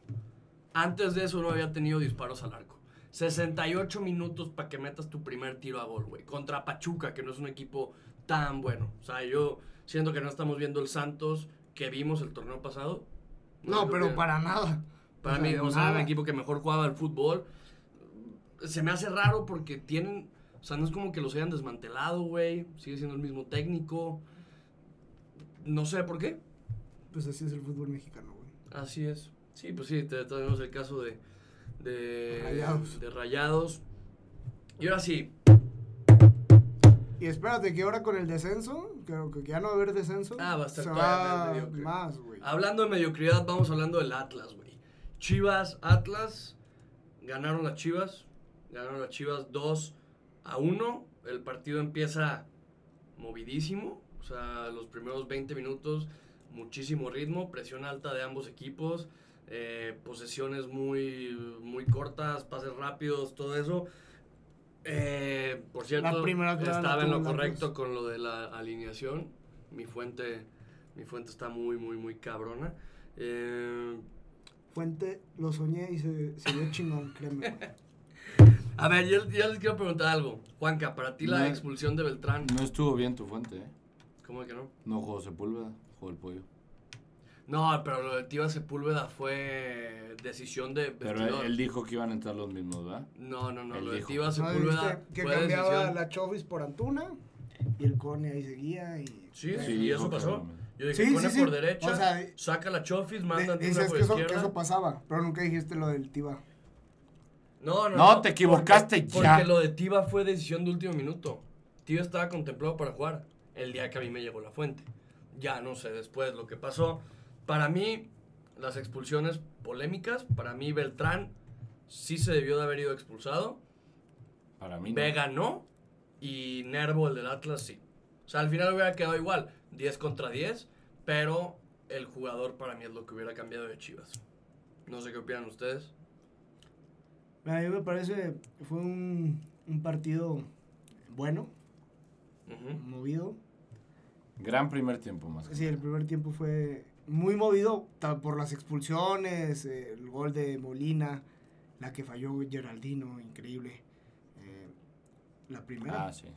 Antes de eso no había tenido disparos al arco. 68 minutos para que metas tu primer tiro a gol, güey. Contra Pachuca, que no es un equipo tan bueno. O sea, yo siento que no estamos viendo el Santos que vimos el torneo pasado. No, pero que- para nada. Para O sea, mí, o sea, un equipo que mejor jugaba al fútbol. Se me hace raro porque tienen. O sea, no es como que los hayan desmantelado, güey. Sigue siendo el mismo técnico. No sé por qué. Pues así es el fútbol mexicano, güey. Así es. Sí, pues sí, te- tenemos el caso de. De Rayados. De rayados. Y ahora sí. Y espérate que ahora con el descenso, creo que ya no va a haber descenso. Ah, va a estar todavía va más, güey. Hablando de mediocridad, vamos hablando del Atlas, güey. Chivas, Atlas. Ganaron las Chivas. Ganaron las Chivas 2 a 1. El partido empieza movidísimo. O sea, los primeros 20 minutos, muchísimo ritmo, presión alta de ambos equipos. eh, posesiones muy, muy cortas, pases rápidos, todo eso. Eh, por cierto, estaba en lo correcto con lo de la alineación. Mi fuente, mi fuente está muy, muy, muy cabrona. Eh, Fuente, lo soñé y se, se vio chingón, créeme, güey. [LAUGHS] a ver, yo, yo les quiero preguntar algo. Juanca, para ti la No. expulsión de Beltrán, No estuvo bien tu fuente, ¿eh? ¿cómo que no? No jugó Sepúlveda, jugó el pollo. No, pero lo de Tiva Sepúlveda fue decisión de Pero él, vestidor. él dijo que iban a entrar los mismos, ¿verdad? No, no, no, Él lo de. Tiva ¿No Sepúlveda que fue cambiaba decisión. la Chovis por Antuna? Y el Cone ahí seguía y... Sí, Sí, y eso pasó. Yo dije, Sí, pone sí, sí. por derecha, O sea, saca la Chofis, manda dices por que eso, que eso pasaba, pero nunca dijiste lo del Tiba. No, no, No, te equivocaste porque, ya. Porque lo de Tiva fue decisión de último minuto. Tiva estaba contemplado para jugar el día que a mí me llegó la fuente. Ya no sé después lo que pasó. Para mí, las expulsiones polémicas, para mí Beltrán sí se debió de haber ido expulsado. Para mí no. Vega no. Y Nervo, el del Atlas, sí. O sea, al final hubiera quedado igual, 10 contra 10, pero el jugador para mí es lo que hubiera cambiado de Chivas. No sé qué opinan ustedes. A mí me parece que fue un, un partido bueno, movido. Gran primer tiempo más. que Sí, el primer tiempo fue muy movido por las expulsiones, eh, el gol de Molina, la que falló Geraldino, increíble. Eh, la primera. Ah, sí.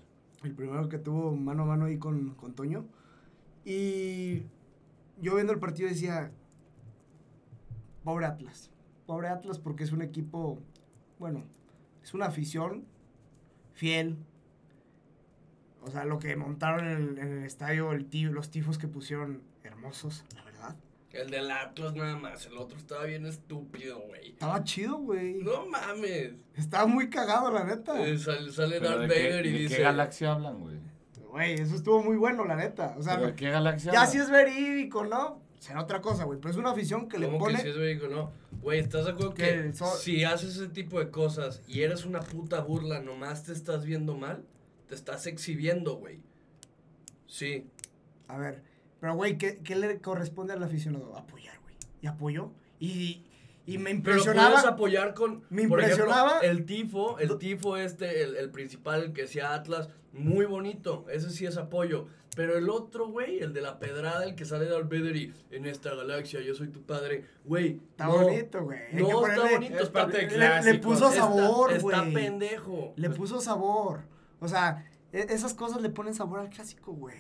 el primero que tuvo mano a mano ahí con, con Toño. Y yo viendo el partido decía, pobre Atlas, pobre Atlas porque es un equipo, bueno, es una afición fiel. O sea, lo que montaron en el, en el estadio, el los tifos que pusieron, hermosos, la verdad. El del Atlas nada más, el otro estaba bien estúpido, güey. Estaba chido, güey. No mames. Estaba muy cagado, la neta. Eh, sale sale Darth ¿de qué, Vader y de dice... qué galaxia hablan, güey? Güey, eso estuvo muy bueno, la neta. O sea, ¿Pero ¿De qué galaxia ya si es verídico, ¿no? Será otra cosa, güey. Pero es una afición que le ¿Cómo pone... que si es verídico? No. Güey, ¿estás de acuerdo Que que, sol- si haces ese tipo de cosas y eres una puta burla, nomás te estás viendo mal? Te estás exhibiendo, güey. Sí. A ver, pero güey, ¿qué, qué le corresponde al aficionado? Apoyar, güey. Y apoyó. Y, y me Pero impresionaba. puedes apoyar con. Me por ejemplo, impresionaba- el tifo, el tifo este, el, el principal, el que decía Atlas, muy bonito. Ese sí es apoyo. Pero el otro, güey, el de la pedrada, el que sale de Darth y en esta galaxia yo soy tu padre, güey. Está no, bonito, güey. No, está bonito. es está- parte de le, le puso está- sabor, Está güey. pendejo. Le puso sabor. O sea, e- esas cosas le ponen sabor al clásico, güey.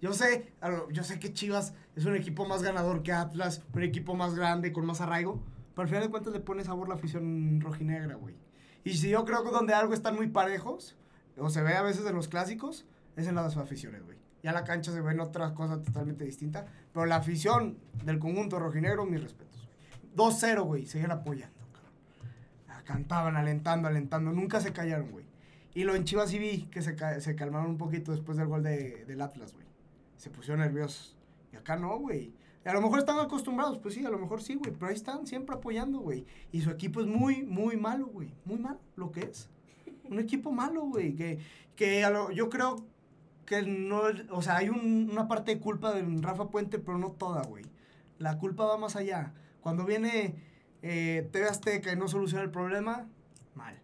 Yo sé, yo sé que Chivas es un equipo más ganador que Atlas, un equipo más grande, con más arraigo. Pero al final de cuentas le pone sabor la afición rojinegra, güey. Y si yo creo que donde algo están muy parejos, o se ve a veces en los clásicos, es en las aficiones, güey. Ya la cancha se ve en otra cosa totalmente distinta. Pero la afición del conjunto rojinegro, mis respetos. güey. 2-0, güey. Seguían apoyando, cabrón. Ah, Cantaban, alentando, alentando. Nunca se callaron, güey. Y lo en Chivas sí vi que se, se calmaron un poquito después del gol de, del Atlas, güey. Se pusieron nerviosos. Y acá no, güey. A lo mejor están acostumbrados, pues sí, a lo mejor sí, güey. Pero ahí están siempre apoyando, güey. Y su equipo es muy, muy malo, güey. Muy malo, lo que es. Un equipo malo, güey. Que, que a lo- yo creo que no, o sea, hay un- una parte de culpa de Rafa Puente, pero no toda, güey. La culpa va más allá. Cuando viene eh, TV Azteca y no soluciona el problema, mal.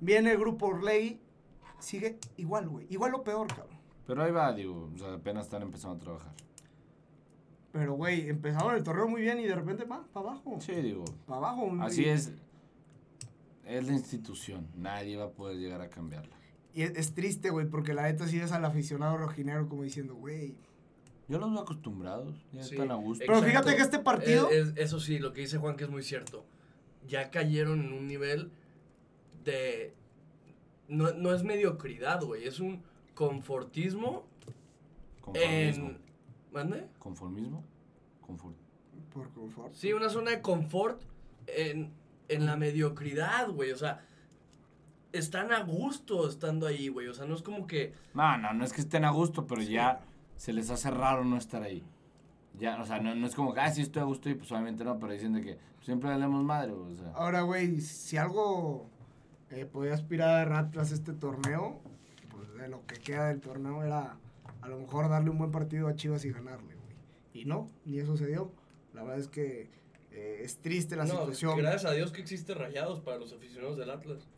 Viene el grupo Orley, sigue igual, güey. Igual o peor, cabrón. Pero ahí va, digo, o sea, apenas están empezando a trabajar. Pero, güey, empezaron el torneo muy bien y de repente va para abajo. Sí, digo, Para abajo. así es. Es la institución, nadie va a poder llegar a cambiarla. Y es, es triste, güey, porque la neta sí ves al aficionado rojinegro como diciendo, güey. Yo los veo acostumbrados, ya Sí, están a gusto. Pero fíjate que este partido- Es- es- eso sí, lo que dice Juan que es muy cierto. Ya cayeron en un nivel de... No, no es mediocridad, güey. Es un confortismo Conformismo. en... ¿Mande? Conformismo. Confort. Por confort. Sí, una zona de confort en, en la mediocridad, güey. O sea, están a gusto estando ahí, güey. O sea, no es como que... No, no, no es que estén a gusto, pero Sí. ya se les hace raro no estar ahí. Ya, o sea, no, no es como que, ah, sí estoy a gusto y pues obviamente no, pero dicen de que siempre le damos madre, o sea. Ahora, güey, si algo eh, podía aspirar Atlas este torneo, pues de lo que queda del torneo era a lo mejor darle un buen partido a Chivas y ganarle, güey. Y no, ni eso se dio. La verdad es que eh, es triste la no, situación. gracias a Dios que existe Rayados para los aficionados del Atlas.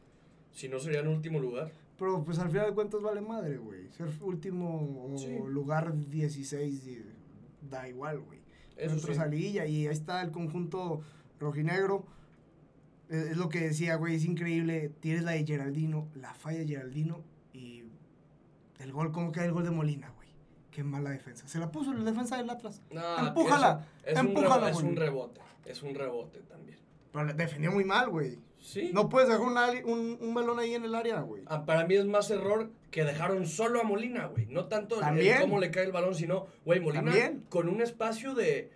Si no, serían último lugar. Pero pues al final de cuentas vale madre, güey. Ser último Sí. lugar 16 y- da igual, güey. Entras sí. a liguilla y ahí está el conjunto rojinegro. Es, es lo que decía, güey, es increíble. Tienes la de Geraldino, la falla de Geraldino y el gol, ¿cómo queda el gol de Molina, güey? Qué mala defensa. Se la puso la defensa del Atlas. No, Empújala, es un empújala, rebo- Es un rebote. Es un rebote también. Pero la defendió muy mal, güey. Sí. No puedes dejar un, un, un balón ahí en el área, güey. Ah, para mí es más error que dejaron solo a Molina, güey. No tanto el También. cómo le cae el balón, sino, güey, Molina También. con un espacio de,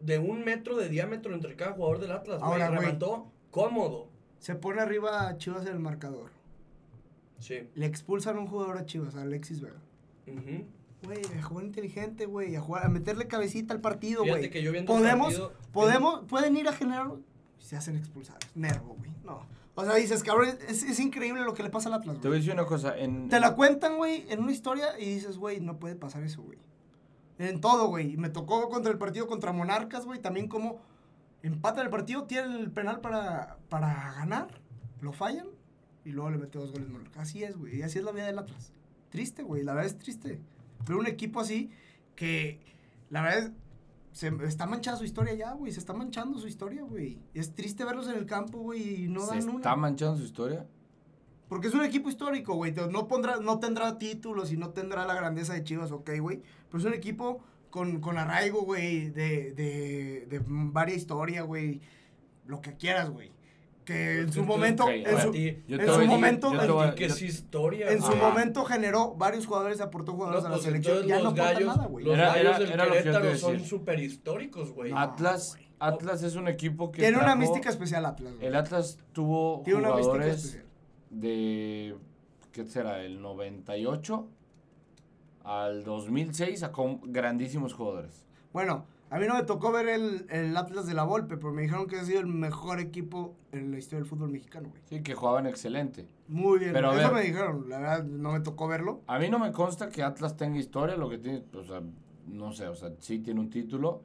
de un metro de diámetro entre cada jugador del Atlas. Ahora, güey. Remató cómodo. Se pone arriba a Chivas en el marcador. Sí. Le expulsan a un jugador a Chivas, a Alexis Vega. Ujú. Güey, a jugar inteligente, güey, a jugar, a meterle cabecita al partido, güey. que yo viendo el Podemos, partido- podemos, pueden ir a generar, se hacen expulsar. Nervo, güey, no. O sea, dices, cabrón, es, es increíble lo que le pasa al Atlas, Te voy a güey. decir una cosa, en... Te la cuentan, güey, en una historia y dices, güey, no puede pasar eso, güey. En todo, güey. Me tocó contra el partido contra Monarcas, güey, también como empatan el partido, tienen el penal para, para ganar, lo fallan y luego le mete dos goles Monarcas. Así es, güey, y así es la vida del Atlas. Triste, güey, la verdad es triste. Ver un equipo así que, la verdad, es- se está manchada su historia ya, güey, se está manchando su historia, güey. Es triste verlos en el campo, güey, y no ¿Se dan una. está manchando su historia? Porque es un equipo histórico, güey. No, pondrá, no tendrá títulos y no tendrá la grandeza de Chivas, ok, güey. Pero es un equipo con, con arraigo, güey, de, de, de varia historia, güey. Lo que quieras, güey. Que en su momento, en su, en su momento, en- voy a- que yo- es historia. en su momento generó varios jugadores, aportó No, jugadores a la pues selección. Ya no gallos, nada, güey. los Era- gallos era- del era Querétaro son súper históricos, güey. Atlas. Atlas es un equipo que Tiene una mística especial Atlas, güey. El Atlas tuvo Tiene una mística jugadores especial. de, ¿qué será? El 98 al 2006 sacó grandísimos jugadores. Bueno, a mí no me tocó ver el, el Atlas de la Volpe, pero me dijeron que ha sido el mejor equipo en la historia del fútbol mexicano, güey. Sí, que jugaban excelente. Muy bien, Pero eso ver. me dijeron, la verdad no me tocó verlo. A mí no me consta que Atlas tenga historia, lo que tiene, o sea, no sé, o sea, sí tiene un título.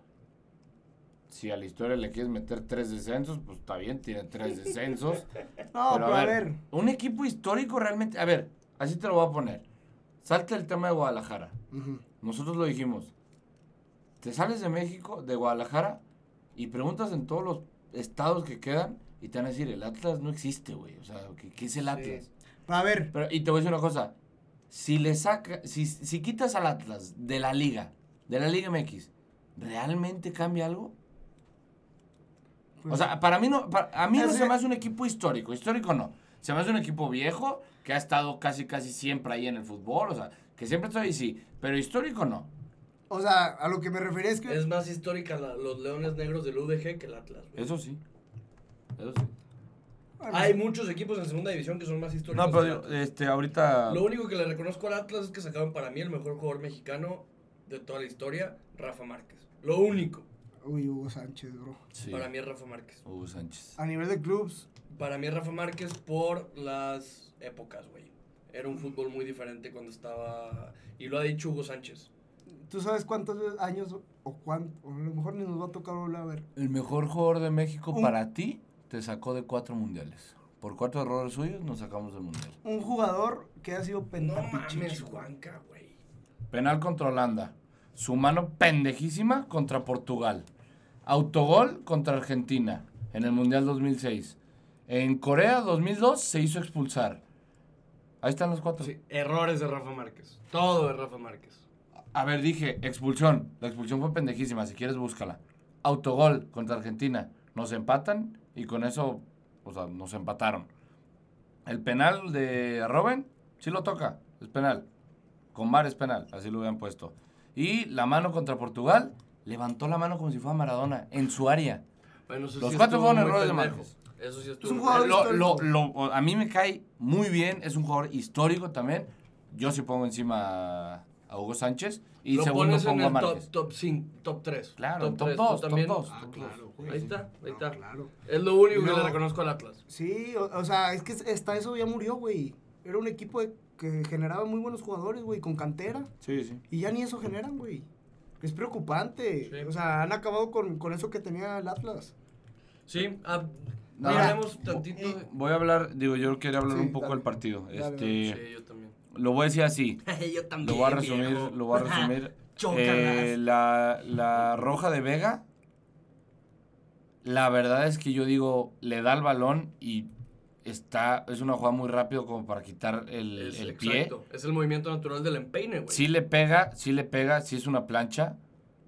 Si a la historia le quieres meter tres descensos, pues está bien, tiene tres [LAUGHS] descensos. No, pero, a ver, un equipo histórico realmente, a ver, así te lo voy a poner. Salta el tema de Guadalajara. Nosotros lo dijimos. Te sales de México, de Guadalajara, y preguntas en todos los estados que quedan, y te van a decir, el Atlas no existe, güey. O sea, ¿qué, qué es el Sí. Atlas? a ver, Pero, y te voy a decir una cosa. Si le saca, si, si quitas al Atlas de la liga, de la Liga MX, ¿realmente cambia algo? pues, o sea, para mí no, para- a mí no se me hace un equipo histórico. Histórico no. Se me hace un equipo viejo que ha estado casi, casi siempre ahí en el fútbol. O sea, que siempre está ahí, sí. Pero histórico no. O sea, a lo que me refería es que Es más histórica la- los Leones Negros del UDG que el Atlas. güey. Eso sí. Eso sí. bueno, Hay muchos equipos en segunda división que son más históricos. No, pero este, ahorita. Lo único que le reconozco al Atlas es que sacaron para mí el mejor jugador mexicano de toda la historia, Rafa Márquez. Lo único. Uy, Hugo Sánchez, bro. Sí. Para mí es Rafa Márquez. Hugo Sánchez. A nivel de clubs, Para mí es Rafa Márquez por las épocas, güey. Era un fútbol muy diferente cuando estaba... Y lo ha dicho Hugo Sánchez. ¿Tú sabes cuántos años o cuánto? O a lo mejor ni nos va a tocar volver a ver. El mejor jugador de México Un- para ti te sacó de cuatro mundiales. Por cuatro errores suyos nos sacamos del mundial. Un jugador que ha sido No pentapichichi. mames, Juanca, güey. Penal contra Holanda. Su mano pendejísima contra Portugal. Autogol contra Argentina en el Mundial 2006. En Corea 2002 se hizo expulsar. Ahí están los cuatro. Sí, errores de Rafa Márquez. Todo de Rafa Márquez. A ver, dije, expulsión. La expulsión fue pendejísima. Si quieres, búscala. Autogol contra Argentina. Nos empatan y con eso, o sea, nos empataron. El penal de Robben, sí lo toca. Es penal. Con VAR es penal. Así lo hubieran puesto. Y la mano contra Portugal, levantó la mano como si fuera Maradona en su área. Bueno, eso Los sí cuatro fueron errores de. Márquez. Eso sí estuvo Es un jugador pendejo. Lo- histórico. lo- lo- a mí me cae muy bien. Es un jugador histórico también. Yo sí pongo encima a- Hugo Sánchez. Y Lo segundo pones en pongo a el top, Márquez. top 5, top 3. Claro, top tres, dos, ¿tú top también? dos. Ah, top claro. Ahí está, ahí No, está. claro. Es lo único que le reconozco al Atlas. Sí, o, o sea, es que hasta eso ya murió, güey. Era un equipo de- que generaba muy buenos jugadores, güey, con cantera. Sí, sí. Y ya ni eso generan, güey. Es preocupante. Sí. O sea, han acabado con, con eso que tenía el Atlas. Sí, ah, No, hablemos tantito. Voy a hablar, digo, yo quería hablar Sí, un poco dale. del partido. Dale, este, Sí, yo también. Lo voy a decir así. [LAUGHS] yo también, Lo voy a resumir, viejo. lo voy a resumir. Eh, la, la roja de Vega, la verdad es que yo digo, le da el balón y está, es una jugada muy rápido como para quitar el, Es, el pie. exacto. Es el movimiento natural del empeine, güey. Sí le pega, sí le pega, sí es una plancha.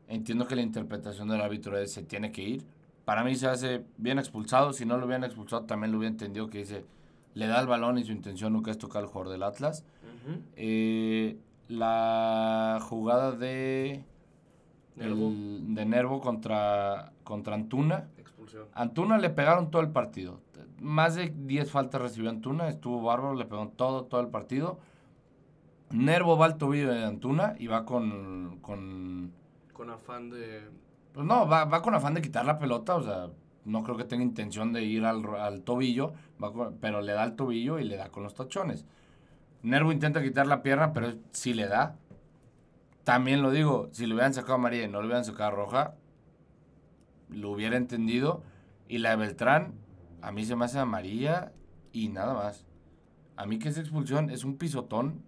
Entiendo que la interpretación del árbitro es se tiene que ir. Para mí se hace bien expulsado. Si no lo hubieran expulsado, también lo hubiera entendido que dice, le da el balón y su intención nunca es tocar al jugador del Atlas. Eh, la jugada de Nervo. el- de Nervo contra, contra Antuna. Expulsión. Antuna le pegaron todo el partido. Más de 10 faltas recibió Antuna, estuvo bárbaro, le pegaron todo, todo el partido. Nervo va al tobillo de Antuna y va con, con Con afán de... pues no, va, va con afán de quitar la pelota, o sea, no creo que tenga intención de ir al, al tobillo, va con- pero le da el tobillo y le da con los tachones. Nervo intenta quitar la pierna, pero sí le da. También lo digo, si le hubieran sacado a María y no le hubieran sacado a Roja, lo hubiera entendido. Y la de Beltrán, a mí se me hace amarilla y nada más. A mí que esa expulsión es un pisotón,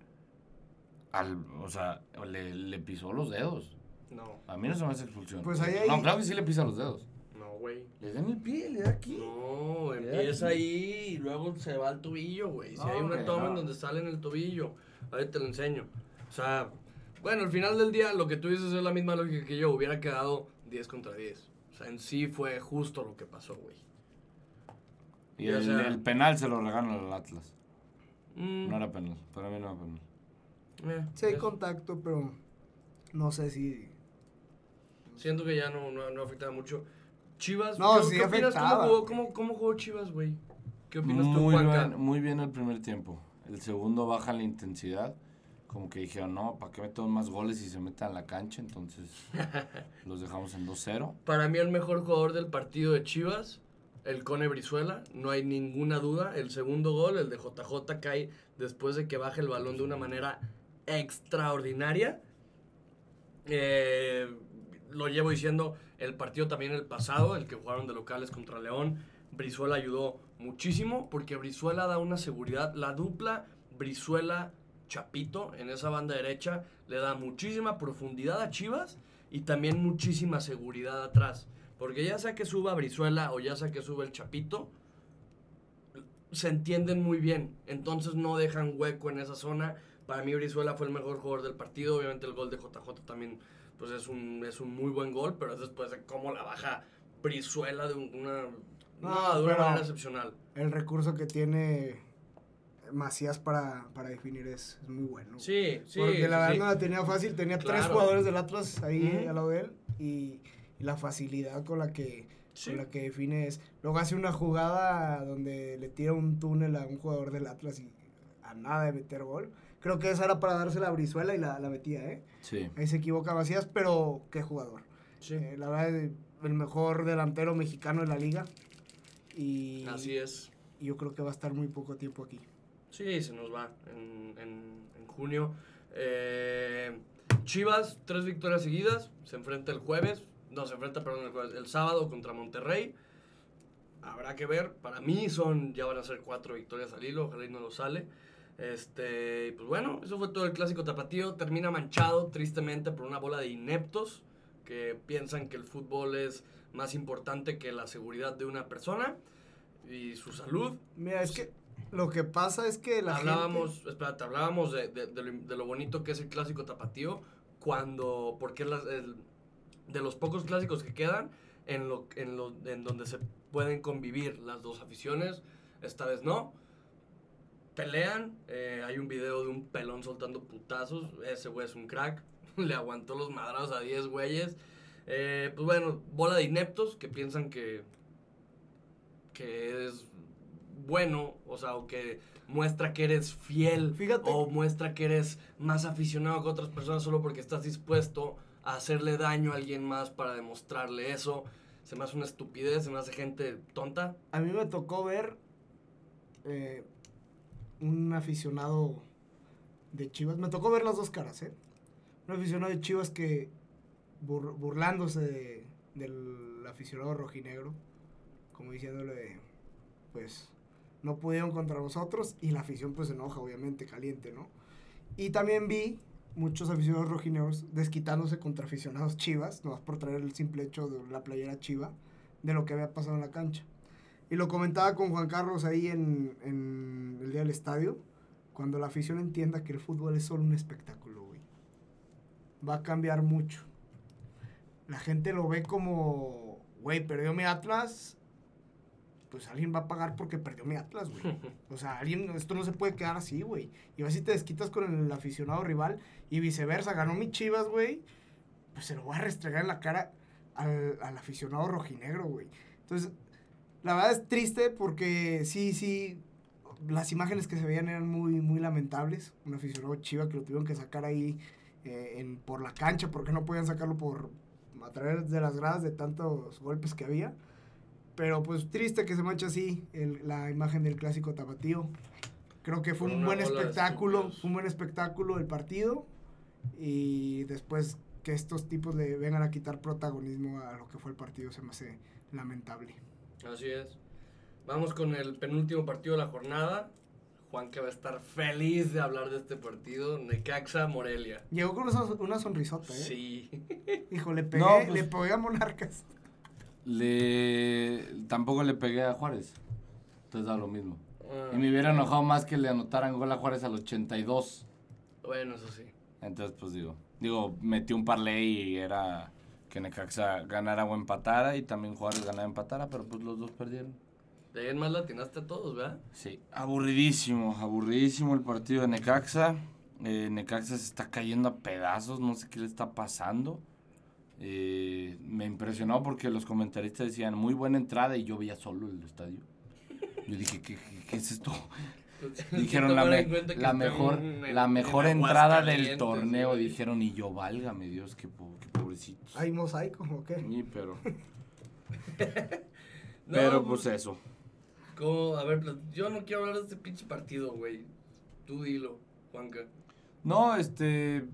al, o sea, le, le pisó los dedos. No, A mí no se me hace expulsión. Pues ahí No, claro que sí le pisa los dedos. Güey. Le da en el pie, le da aquí. No, empieza ahí y luego se va al tobillo, güey. Si No, hay una toma no. en donde sale en el tobillo, ahorita te lo enseño. O sea, bueno, al final del día lo que tú dices es la misma lógica que yo. Hubiera quedado 10 contra 10. O sea, en sí fue justo lo que pasó, güey. Y el, sea- el penal se lo regalan al Atlas. Mm, No era penal. Para mí no era penal. eh, Sí hay contacto, pero no sé si... Siento que ya no, no, no afectaba mucho. Chivas, No, ¿qué, sí qué opinas? ¿Cómo jugó, güey. cómo, cómo jugó Chivas, güey? ¿Qué opinas tú, Muy Juanca? bien, muy bien el primer tiempo. El segundo baja la intensidad. Como que dijeron, no, ¿para qué meter más goles y se metan a la cancha? Entonces [LAUGHS] los dejamos en 2-0. Para mí el mejor jugador del partido de Chivas, el Cone Brizuela, no hay ninguna duda. El segundo gol, el de JJ, cae después de que baje el balón de una manera extraordinaria. Eh, lo llevo diciendo, el partido también el pasado, el que jugaron de locales contra León, Brizuela ayudó muchísimo porque Brizuela da una seguridad. La dupla Brizuela Chapito en esa banda derecha le da muchísima profundidad a Chivas y también muchísima seguridad atrás. Porque ya sea que suba Brizuela o ya sea que suba el Chapito, se entienden muy bien. Entonces no dejan hueco en esa zona. Para mí Brizuela fue el mejor jugador del partido. Obviamente el gol de JJ también pues es un, es un muy buen gol, pero es después de cómo la baja Brizuela de un- una, No, de una manera excepcional. El recurso que tiene Macías para, para definir es, es muy bueno. Sí, sí. Porque la verdad sí. no la tenía fácil. Tenía tres jugadores del Atlas ahí Ujú. al lado de él. Y, y la facilidad con la que Sí. con la que define es. Luego hace una jugada donde le tira un túnel a un jugador del Atlas y a nada de meter gol. Creo que esa era para darse la brizuela y la, la metía, ¿eh? Sí. Ahí se equivoca Macías, pero qué jugador. Sí. Eh, la verdad, eh, el mejor delantero mexicano de la liga. Y, Así es. y yo creo que va a estar muy poco tiempo aquí. Sí, se nos va en, en- en junio. Eh, Chivas, tres victorias seguidas. Se enfrenta el jueves. No, se enfrenta, perdón, el jueves. El sábado contra Monterrey. Habrá que ver. Para mí son, ya van a ser cuatro victorias al hilo. Ojalá y no lo sale. Este, y pues bueno, eso fue todo el clásico tapatío. Termina manchado, tristemente, por una bola de ineptos que piensan que el fútbol es más importante que la seguridad de una persona y su salud. Mira, es que lo que pasa es que la hablábamos, gente... espérate, hablábamos de, de- de lo, de lo bonito que es el clásico tapatío cuando, porque es las- el- de los pocos clásicos que quedan en, lo, en, lo, en donde se pueden convivir las dos aficiones, esta vez no. Pelean, eh, hay un video de un pelón soltando putazos, ese güey es un crack, [LAUGHS] le aguantó los madrados a 10 güeyes. Eh, pues bueno, bola de ineptos que piensan que, que es bueno, o sea, o que muestra que eres fiel Fíjate. o muestra que eres más aficionado que otras personas solo porque estás dispuesto a hacerle daño a alguien más para demostrarle eso. Se me hace una estupidez, se me hace gente tonta. A mí me tocó ver eh, un aficionado de Chivas. Me tocó ver las dos caras, ¿eh? Un aficionado de Chivas que bur- burlándose de- del aficionado rojinegro, como diciéndole, pues, no pudieron contra nosotros y la afición pues se enoja, obviamente, caliente, ¿no? Y también vi muchos aficionados rojinegros desquitándose contra aficionados chivas, nomás por traer el simple hecho de la playera chiva, de lo que había pasado en la cancha. Y lo comentaba con Juan Carlos ahí en, en el día del estadio, cuando la afición entienda que el fútbol es solo un espectáculo, güey. Va a cambiar mucho. La gente lo ve como, güey, perdió mi Atlas, pues alguien va a pagar porque perdió mi Atlas, güey. [LAUGHS] O sea, alguien, esto no se puede quedar así, güey. Y vas y te desquitas con el aficionado rival y viceversa. Ganó mi Chivas, güey. Pues se lo voy a restregar en la cara al, al aficionado rojinegro, güey. Entonces, la verdad es triste porque sí, sí, las imágenes que se veían eran muy, muy lamentables. Un aficionado chiva que lo tuvieron que sacar ahí eh, en, por la cancha porque no podían sacarlo por a través de las gradas de tantos golpes que había. Pero pues triste que se manche así el- la imagen del clásico tapatío. Creo que fue un buen espectáculo, fue un buen espectáculo el partido. Y después que estos tipos le vengan a quitar protagonismo a lo que fue el partido se me hace lamentable. Así es. Vamos con el penúltimo partido de la jornada. Juan que va a estar feliz de hablar de este partido. Necaxa Morelia. Llegó con una, sonrisota, ¿eh? Sí. [LAUGHS] Hijo, le pegué, No, pues- le pegué a Monarcas. Le... Tampoco le pegué a Juárez. Entonces da lo mismo. Ah, Y me hubiera enojado más que le anotaran gol a Juárez al 82. Bueno, eso sí. Entonces, pues digo, digo, metí un parlay y era que Necaxa ganara o empatara y también Juárez ganara o empatara, pero pues los dos perdieron. De ahí en más latinaste a todos, ¿verdad? Sí, aburridísimo, aburridísimo el partido de Necaxa. Eh, Necaxa se está cayendo a pedazos, no sé qué le está pasando. Eh, me impresionó porque los comentaristas decían muy buena entrada y yo veía solo el estadio. Yo dije, ¿qué, qué, qué es esto? [LAUGHS] Dijeron la, me- mejor, en- la en mejor entrada del torneo, dijeron, y yo, válgame Dios, qué, qué pobrecitos. ¿Hay mosaico o qué? Sí, pero, [LAUGHS] [LAUGHS] No, pero pues eso. ¿cómo? A ver, yo no quiero hablar de este pinche partido, güey. Tú dilo, Juanca. No, este.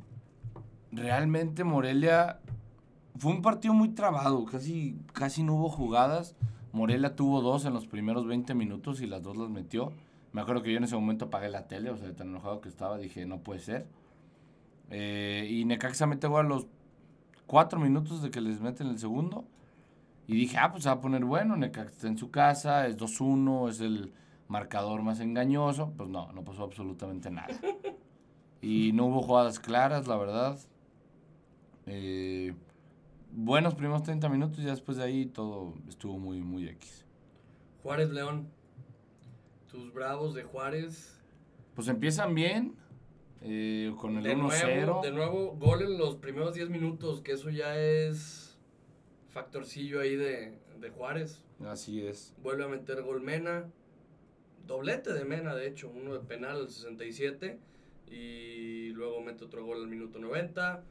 Realmente Morelia. Fue un partido muy trabado. Casi, casi no hubo jugadas. Morelia tuvo dos en los primeros 20 minutos y las dos las metió. Me acuerdo que yo en ese momento apagué la tele, o sea, de tan enojado que estaba, dije, no puede ser. Eh, y Necaxa mete gol a los cuatro minutos de que les meten el segundo. Y dije, ah, pues se va a poner bueno. Necaxa está en su casa, es 2-1, es el marcador más engañoso. Pues no, no pasó absolutamente nada. Y no hubo jugadas claras, la verdad. Eh, buenos primeros 30 minutos ya después de ahí todo estuvo muy, muy X. Juárez León. Tus bravos de Juárez. Pues empiezan bien, eh, con el de, nuevo, 1-0. de nuevo, gol en los primeros 10 minutos, que eso ya es factorcillo ahí de, de Juárez. Así es. Vuelve a meter gol Mena. Doblete de Mena, de hecho, uno de penal al 67. Y luego mete otro gol al minuto 90.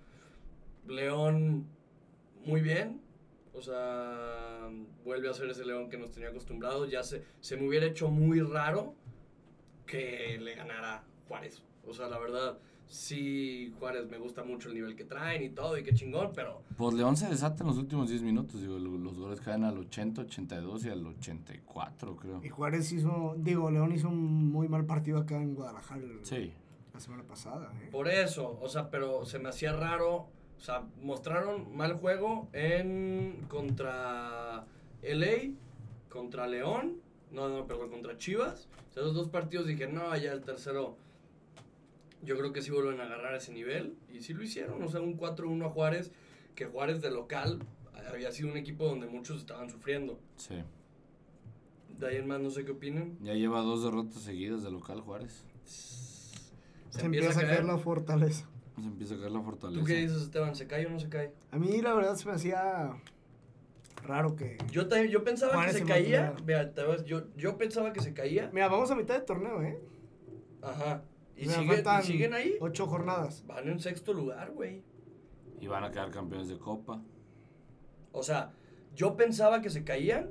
León, muy bien. O sea, vuelve a ser ese León que nos tenía acostumbrados. Ya se, se me hubiera hecho muy raro que le ganara Juárez. O sea, la verdad, sí, Juárez me gusta mucho el nivel que traen y todo, y qué chingón, pero Pues León se desata en los últimos 10 minutos. Digo, lo- los goles caen al 80, 82 y al 84, creo. Y Juárez hizo, digo, León hizo un muy mal partido acá en Guadalajara Sí. la semana pasada. ¿eh? Por eso, o sea, pero se me hacía raro. O sea, mostraron mal juego en contra LA, contra León, no, no, perdón, contra Chivas. O sea, esos dos partidos dije, no, ya el tercero, yo creo que sí vuelven a agarrar ese nivel. Y sí lo hicieron, o sea, un 4-1 a Juárez, que Juárez de local había sido un equipo donde muchos estaban sufriendo. Sí. De ahí en más, no sé qué opinen. Ya lleva dos derrotas seguidas de local Juárez. Se, empieza a caer la fortaleza. Se empieza a caer la fortaleza. ¿Tú qué dices, Esteban? ¿Se cae o no se cae? A mí la verdad se me hacía raro que... Yo, pensaba Juárez que se se caía. mantuviera. Vea, te vas- yo, yo pensaba que se caía. Mira, vamos a mitad de torneo, ¿eh? Ajá. Y, Mira, sigue- y siguen ahí. Ocho jornadas. Van en sexto lugar, güey. Y van a quedar campeones de Copa. O sea, yo pensaba que se caían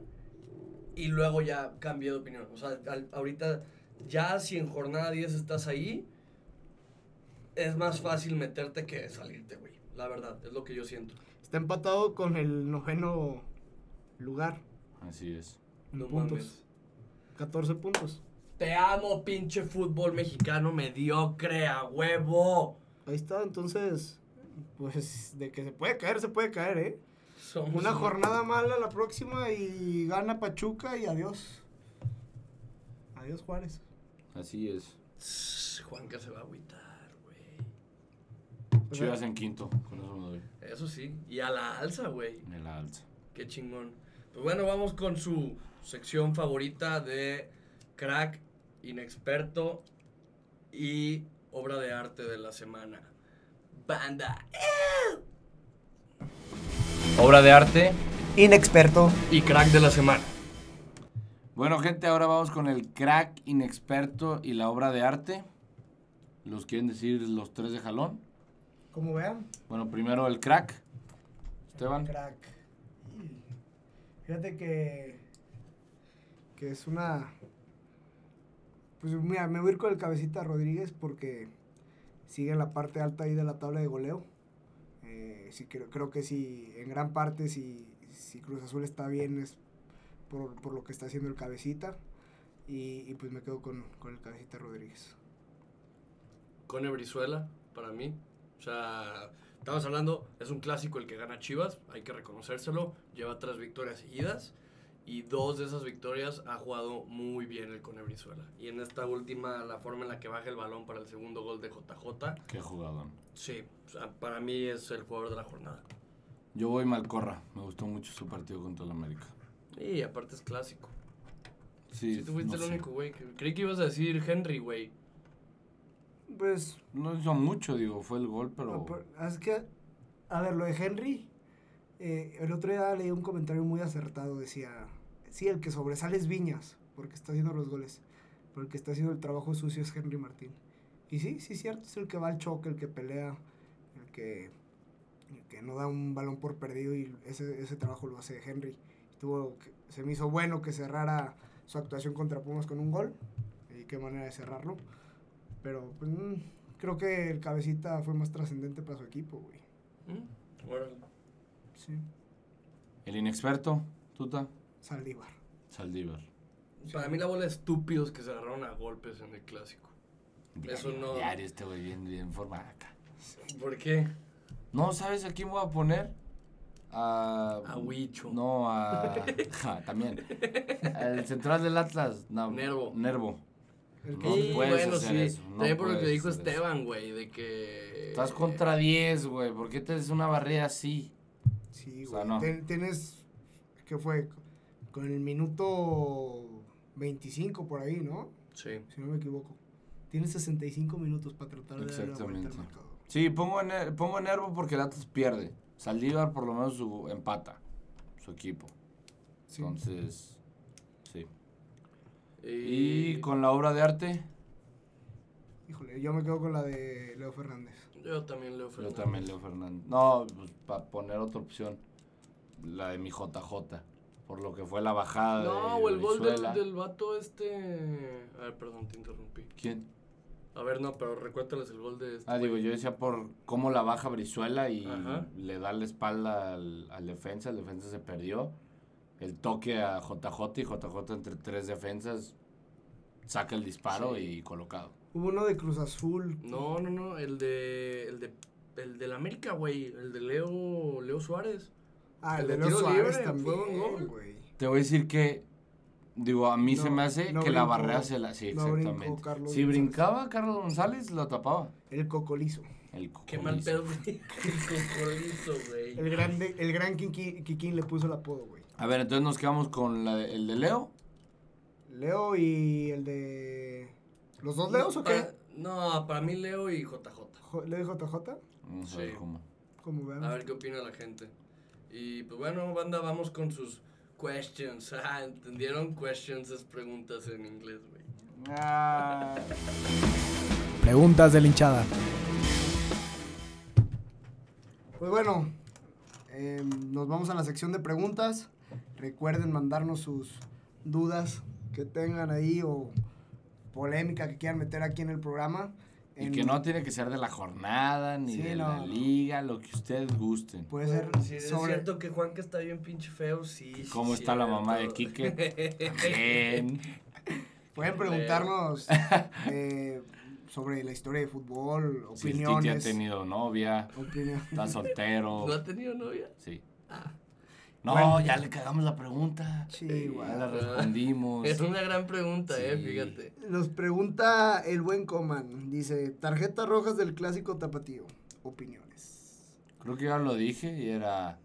y luego ya cambié de opinión. O sea, al- ahorita, ya si en jornada 10 estás ahí, es más fácil meterte que salirte, güey. La verdad, es lo que yo siento. Está empatado con el noveno lugar. Así es. En No puntos. mames. 14 puntos. Te amo, pinche fútbol mexicano mediocre, a huevo. Ahí está, entonces, pues de que se puede caer, se puede caer, ¿eh? Somos Una jornada mala la próxima y gana Pachuca y adiós. Adiós Juárez. Así es. Juanca se va a agüitar, Chivas en quinto. Con eso me doy. Eso sí. Y a la alza, güey. En la alza. Qué chingón. Pues bueno, vamos con su sección favorita de crack, inexperto y obra de arte de la semana. Banda. Obra de arte Inexperto. y crack de la semana. Bueno, gente, ahora vamos con el crack inexperto y la obra de arte. ¿Los quieren decir los tres de jalón? Como vean. Bueno, primero el crack. Esteban. Crack. Y Fíjate que. Que es una. Pues mira, me voy a ir con el cabecita Rodríguez porque sigue en la parte alta ahí de la tabla de goleo. Eh, sí, creo, creo que sí, en gran parte, si, si Cruz Azul está bien es por, por lo que está haciendo el cabecita. Y, y pues me quedo con, con el cabecita Rodríguez. Cone Brizuela, para mí. O sea, estamos hablando, es un clásico el que gana Chivas, hay que reconocérselo. Lleva tres victorias seguidas y dos de esas victorias ha jugado muy bien el Cone Brizuela. Y en esta última, la forma en la que baja el balón para el segundo gol de JJ, Qué jugador. sí, o sea, para mí es el jugador de la jornada. Yo voy Malcorra. Me gustó mucho su partido contra el América. Y aparte es clásico. Sí, Si tú fuiste no el único, güey. que- Creí que ibas a decir Henry, güey. Pues No hizo mucho, digo, fue el gol, pero... Por- es que, a ver, lo de Henry, eh, el otro día leí un comentario muy acertado, decía, sí, el que sobresale es Viñas, porque está haciendo los goles, pero el que está haciendo el trabajo sucio es Henry Martín. Y sí, sí, cierto, es el que va al choque, el que pelea, el que, que no da un balón por perdido y ese, ese trabajo lo hace Henry. Se me hizo bueno que cerrara su actuación contra Pumas con un gol, y qué manera de cerrarlo. Pero pues, mm, creo que el cabecita fue más trascendente para su equipo, güey. ¿Mm? Sí. El inexperto, Tuta, Saldívar. Saldívar. Para mí la bola de estúpidos que se agarraron a golpes en el clásico. Eso no- Diario este güey bien, bien formado acá. ¿Por qué? No, ¿sabes a quién voy a poner? A... A Huicho. No, a... [LAUGHS] ja, también. [LAUGHS] El central del Atlas. No, Nervo. Nervo. El No Sí, puedes bueno, hacer sí. eso, no También por lo que dijo. Esteban, güey, de que... Estás contra 10, güey. ¿Por qué te haces una barrera así? Sí, O güey. sea, no. Ten- tienes, ¿qué fue? Con el minuto 25 por ahí, ¿no? Sí. Si no me equivoco. Tienes 65 minutos para tratar de darle la vuelta al. Sí, pongo, en, pongo en Nervo porque el Atlas pierde. Saldívar por lo menos su empata. Su equipo. Sí. Entonces, sí. Y, Y con la obra de arte, Híjole, yo me quedo con la de Leo Fernández. Yo también leo yo Fernández. también Leo Fernández. No, pues para poner otra opción. la de mi JJ. Por lo que fue la bajada No, de o el gol del, del vato este. A ver, perdón, te interrumpí. ¿Quién? A ver, no, pero recuéntales el gol de este. Ah, digo, yo decía por cómo la baja Brizuela y Ajá. le da la espalda al, al defensa, el defensa se perdió. El toque a JJ y JJ entre tres defensas saca el disparo Sí. y colocado. Hubo uno de Cruz Azul. No, no, no, el de. El de. El del América, güey. El de Leo. Leo Suárez. Ah, el El de de Leo Suárez libre, fue un gol. también, güey. Te voy a decir que, digo, a mí se me hace no que la barrera se la... Sí, brincó exactamente. Carlos si brincaba Carlos González, lo tapaba. El cocolizo. El Qué mal cocolizo. pedo, güey. [LAUGHS] El cocolizo, güey. El, grande, el gran Kiki- Kikín le puso el apodo, güey. A ver, entonces nos quedamos con la de- el de Leo. Leo y el de... ¿Los dos Leos o qué? No, para mí Leo y JJ. Jo- ¿Leo y JJ? Vamos a ver Sí. cómo. Como vean. A ver qué opina la gente. Y pues bueno, banda, vamos con sus questions. [LAUGHS] Ah, ¿entendieron? Questions es preguntas en inglés, güey. Ah. Preguntas de la hinchada. Pues bueno, eh, nos vamos a la sección de preguntas. Recuerden mandarnos sus dudas que tengan ahí o polémica que quieran meter aquí en el programa. Y En- que no tiene que ser de la jornada, ni Sí, de no, la liga, lo que ustedes gusten. Puede ser Si es sobre... cierto que Juanca está bien pinche feo, sí. sí, ¿Cómo está la mamá de. Quique? Bien. [LAUGHS] Pueden preguntarnos [LAUGHS] eh, sobre la historia de fútbol, Si el Titi ha opiniones. tenido novia, opinión- está soltero. [LAUGHS] ¿No ha tenido novia? Sí. Ah. No, Bueno. ya le cagamos la pregunta. Sí, Ya igual. la respondimos. Es una gran pregunta, eh, fíjate. Nos pregunta el buen Coman. Dice, tarjetas rojas del clásico tapatío. Opiniones. Creo que ya lo dije y era.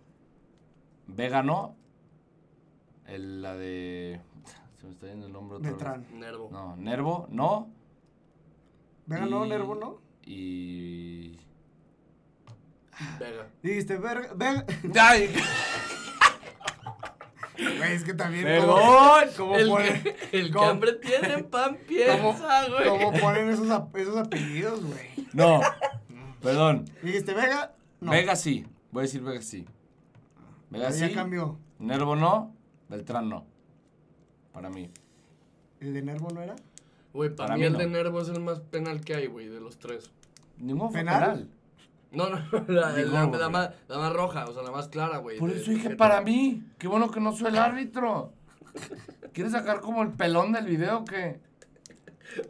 Vega no. El, la de. Se me está yendo el nombre otra vez. Beltrán. Nervo. No, Nervo, no. Venga, no, Nervo, ¿no? Y. Vega. Dijiste, verga, verga. [LAUGHS] Güey, es que también. ¡Perdón! ¿Cómo, el ponen, que, el que ¿Cómo? hambre tiene, pan piensa, güey. cómo ponen esos, ap- esos apellidos, güey? No, perdón. Dijiste, Vega. No. Vega sí. Voy a decir Vega sí. Vega Ya sí. cambió. Nervo no. Beltrán no. Para mí. ¿El de Nervo no era? Güey, para, Para mí mí el no. de Nervo es el más penal que hay, güey, de los tres. Ningún fue ¿Penal? penal. No, no, la, Digo, la- más, la más roja, o sea, la más clara, güey. Por de- eso de dije para mí. Qué bueno que no soy el árbitro. ¿Quieres sacar como el pelón del video o qué?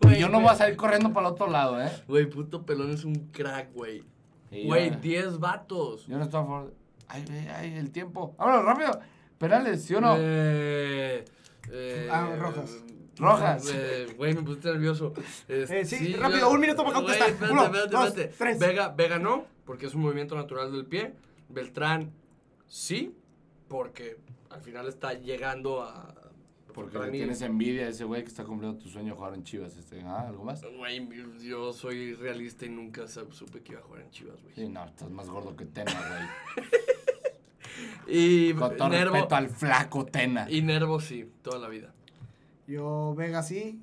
Güey, Yo no voy a salir corriendo para el otro lado, ¿eh? Güey, puto pelón es un crack, güey. Y Güey, yo- 10 vatos. Yo no estoy a favor. Ay, ay, ay, el tiempo. Vámonos, rápido. Penales, ¿sí o no? Eh, eh, Ah, rojas. Rojas. Güey, me pusiste nervioso. Eh, sí, rápido, un minuto para Güey, contestar. espérate, Uno, espérate, dos, espérate. tres. Vega, Vega no, porque es un movimiento natural del pie. Beltrán sí, porque al final está llegando a. Porque le tienes envidia a ese güey que está cumpliendo tu sueño de jugar en Chivas. Este, ¿ah, ¿Algo más? Güey, yo soy realista y nunca supe que iba a jugar en Chivas, güey. Sí, no, estás más gordo que Tena, güey. [LAUGHS] Y Con todo Nervo. respeto al flaco Tena. Y Nervo sí, toda la vida. Yo, Vega sí.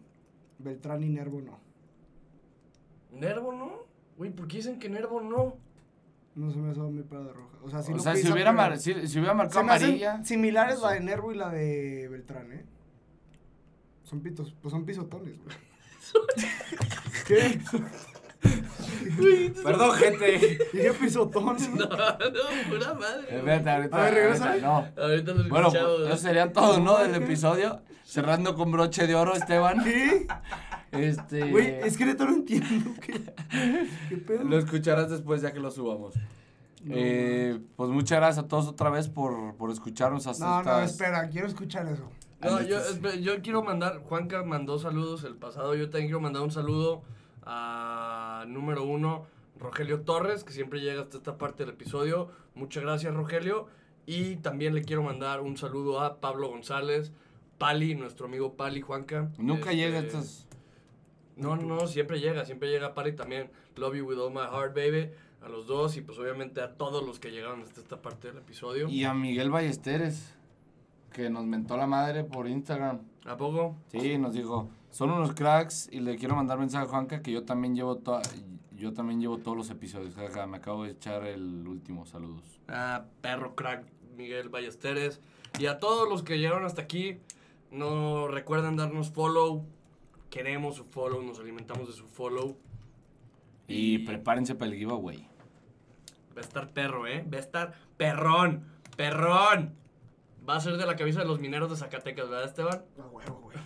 Beltrán y Nervo no. ¿Nervo no? Güey, ¿por qué dicen que Nervo no? No se me hace mi para de roja. O sea, si o no sea, si hubiera, mar- si, si hubiera marcado Se me hacen amarilla. similares la de Nervo y la de Beltrán, ¿eh? Son pitos, pues son pisotones, güey. [LAUGHS] ¿Qué? Perdón, gente. [LAUGHS] Dije pisotones, [LAUGHS] No, ¿no? pura madre. güey. Espérate, ahorita. A ver, ahorita, No. Ahorita lo Bueno, pues, escuchamos. eso sería todo, ¿no? Del episodio. Cerrando con broche de oro, Esteban. ¿Qué? Este. Güey, es que no entiendo. ¿Qué, qué pedo? Lo escucharás después ya que lo subamos. Eh, pues muchas gracias a todos otra vez por, por escucharnos hasta No, no, espera, quiero escuchar eso. No, yo, espe- yo quiero mandar, Juanca mandó saludos el pasado, yo también quiero mandar un saludo a número uno, Rogelio Torres, que siempre llega hasta esta parte del episodio. Muchas gracias, Rogelio. Y también le quiero mandar un saludo a Pablo González, Pali, nuestro amigo Pali, Juanca. Nunca Este, llega a estas. No, no, siempre llega, siempre llega Pali también. Love you with all my heart, baby. A los dos y pues obviamente a todos los que llegaron hasta esta parte del episodio. Y a Miguel Ballesteres, que nos mentó la madre por Instagram. ¿A poco? Sí, nos dijo, son unos cracks y le quiero mandar mensaje a Juanca que yo también llevo to- yo también llevo todos los episodios. Jaja, me acabo de echar el último, saludos. Ah, perro crack. Miguel Ballesteres. Y a todos los que llegaron hasta aquí, no recuerden darnos follow. Queremos su follow, nos alimentamos de su follow. Y prepárense para el giveaway. Va a estar perro, ¿eh? Va a estar perrón, perrón. Va a ser de la cabeza de los mineros de Zacatecas, ¿verdad, Esteban? A huevo, güey.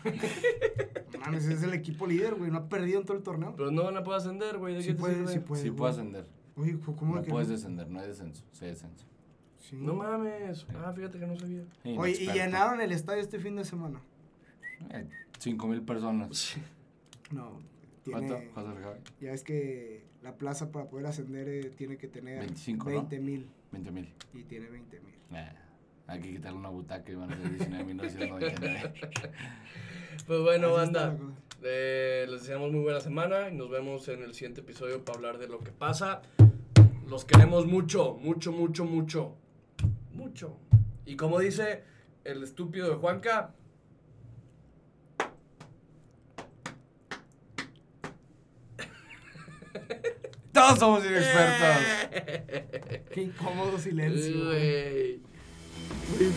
Mames, es el equipo líder, güey. No ha perdido en todo el torneo. Pero no van a poder ascender, güey. ¿De Sí qué te puede, sí puede. sí puedo ascender. Oye, ¿cómo No que puedes no? descender, no hay descenso. Sí hay descenso. Sí. No mames. Ah, fíjate que no sabía. Oye, y llenaron el estadio este fin de semana. Eh, Cinco mil personas. No, ¿Cuánto? tiene... ¿Cuánto, Javi? Ya es que la plaza para poder ascender eh, tiene que tener 25, ¿no? 20 mil. 20 mil. Y tiene 20 mil. Eh, hay que quitarle una butaca y van a ser 19.999. [LAUGHS] Pues bueno, banda. eh, les deseamos muy buena semana y nos vemos en el siguiente episodio para hablar de lo que pasa. Los queremos mucho, mucho, mucho, mucho. Mucho. Y como dice el estúpido de Juanca, [LAUGHS] Todos somos inexpertos. [LAUGHS] Qué incómodo silencio. güey. Güey.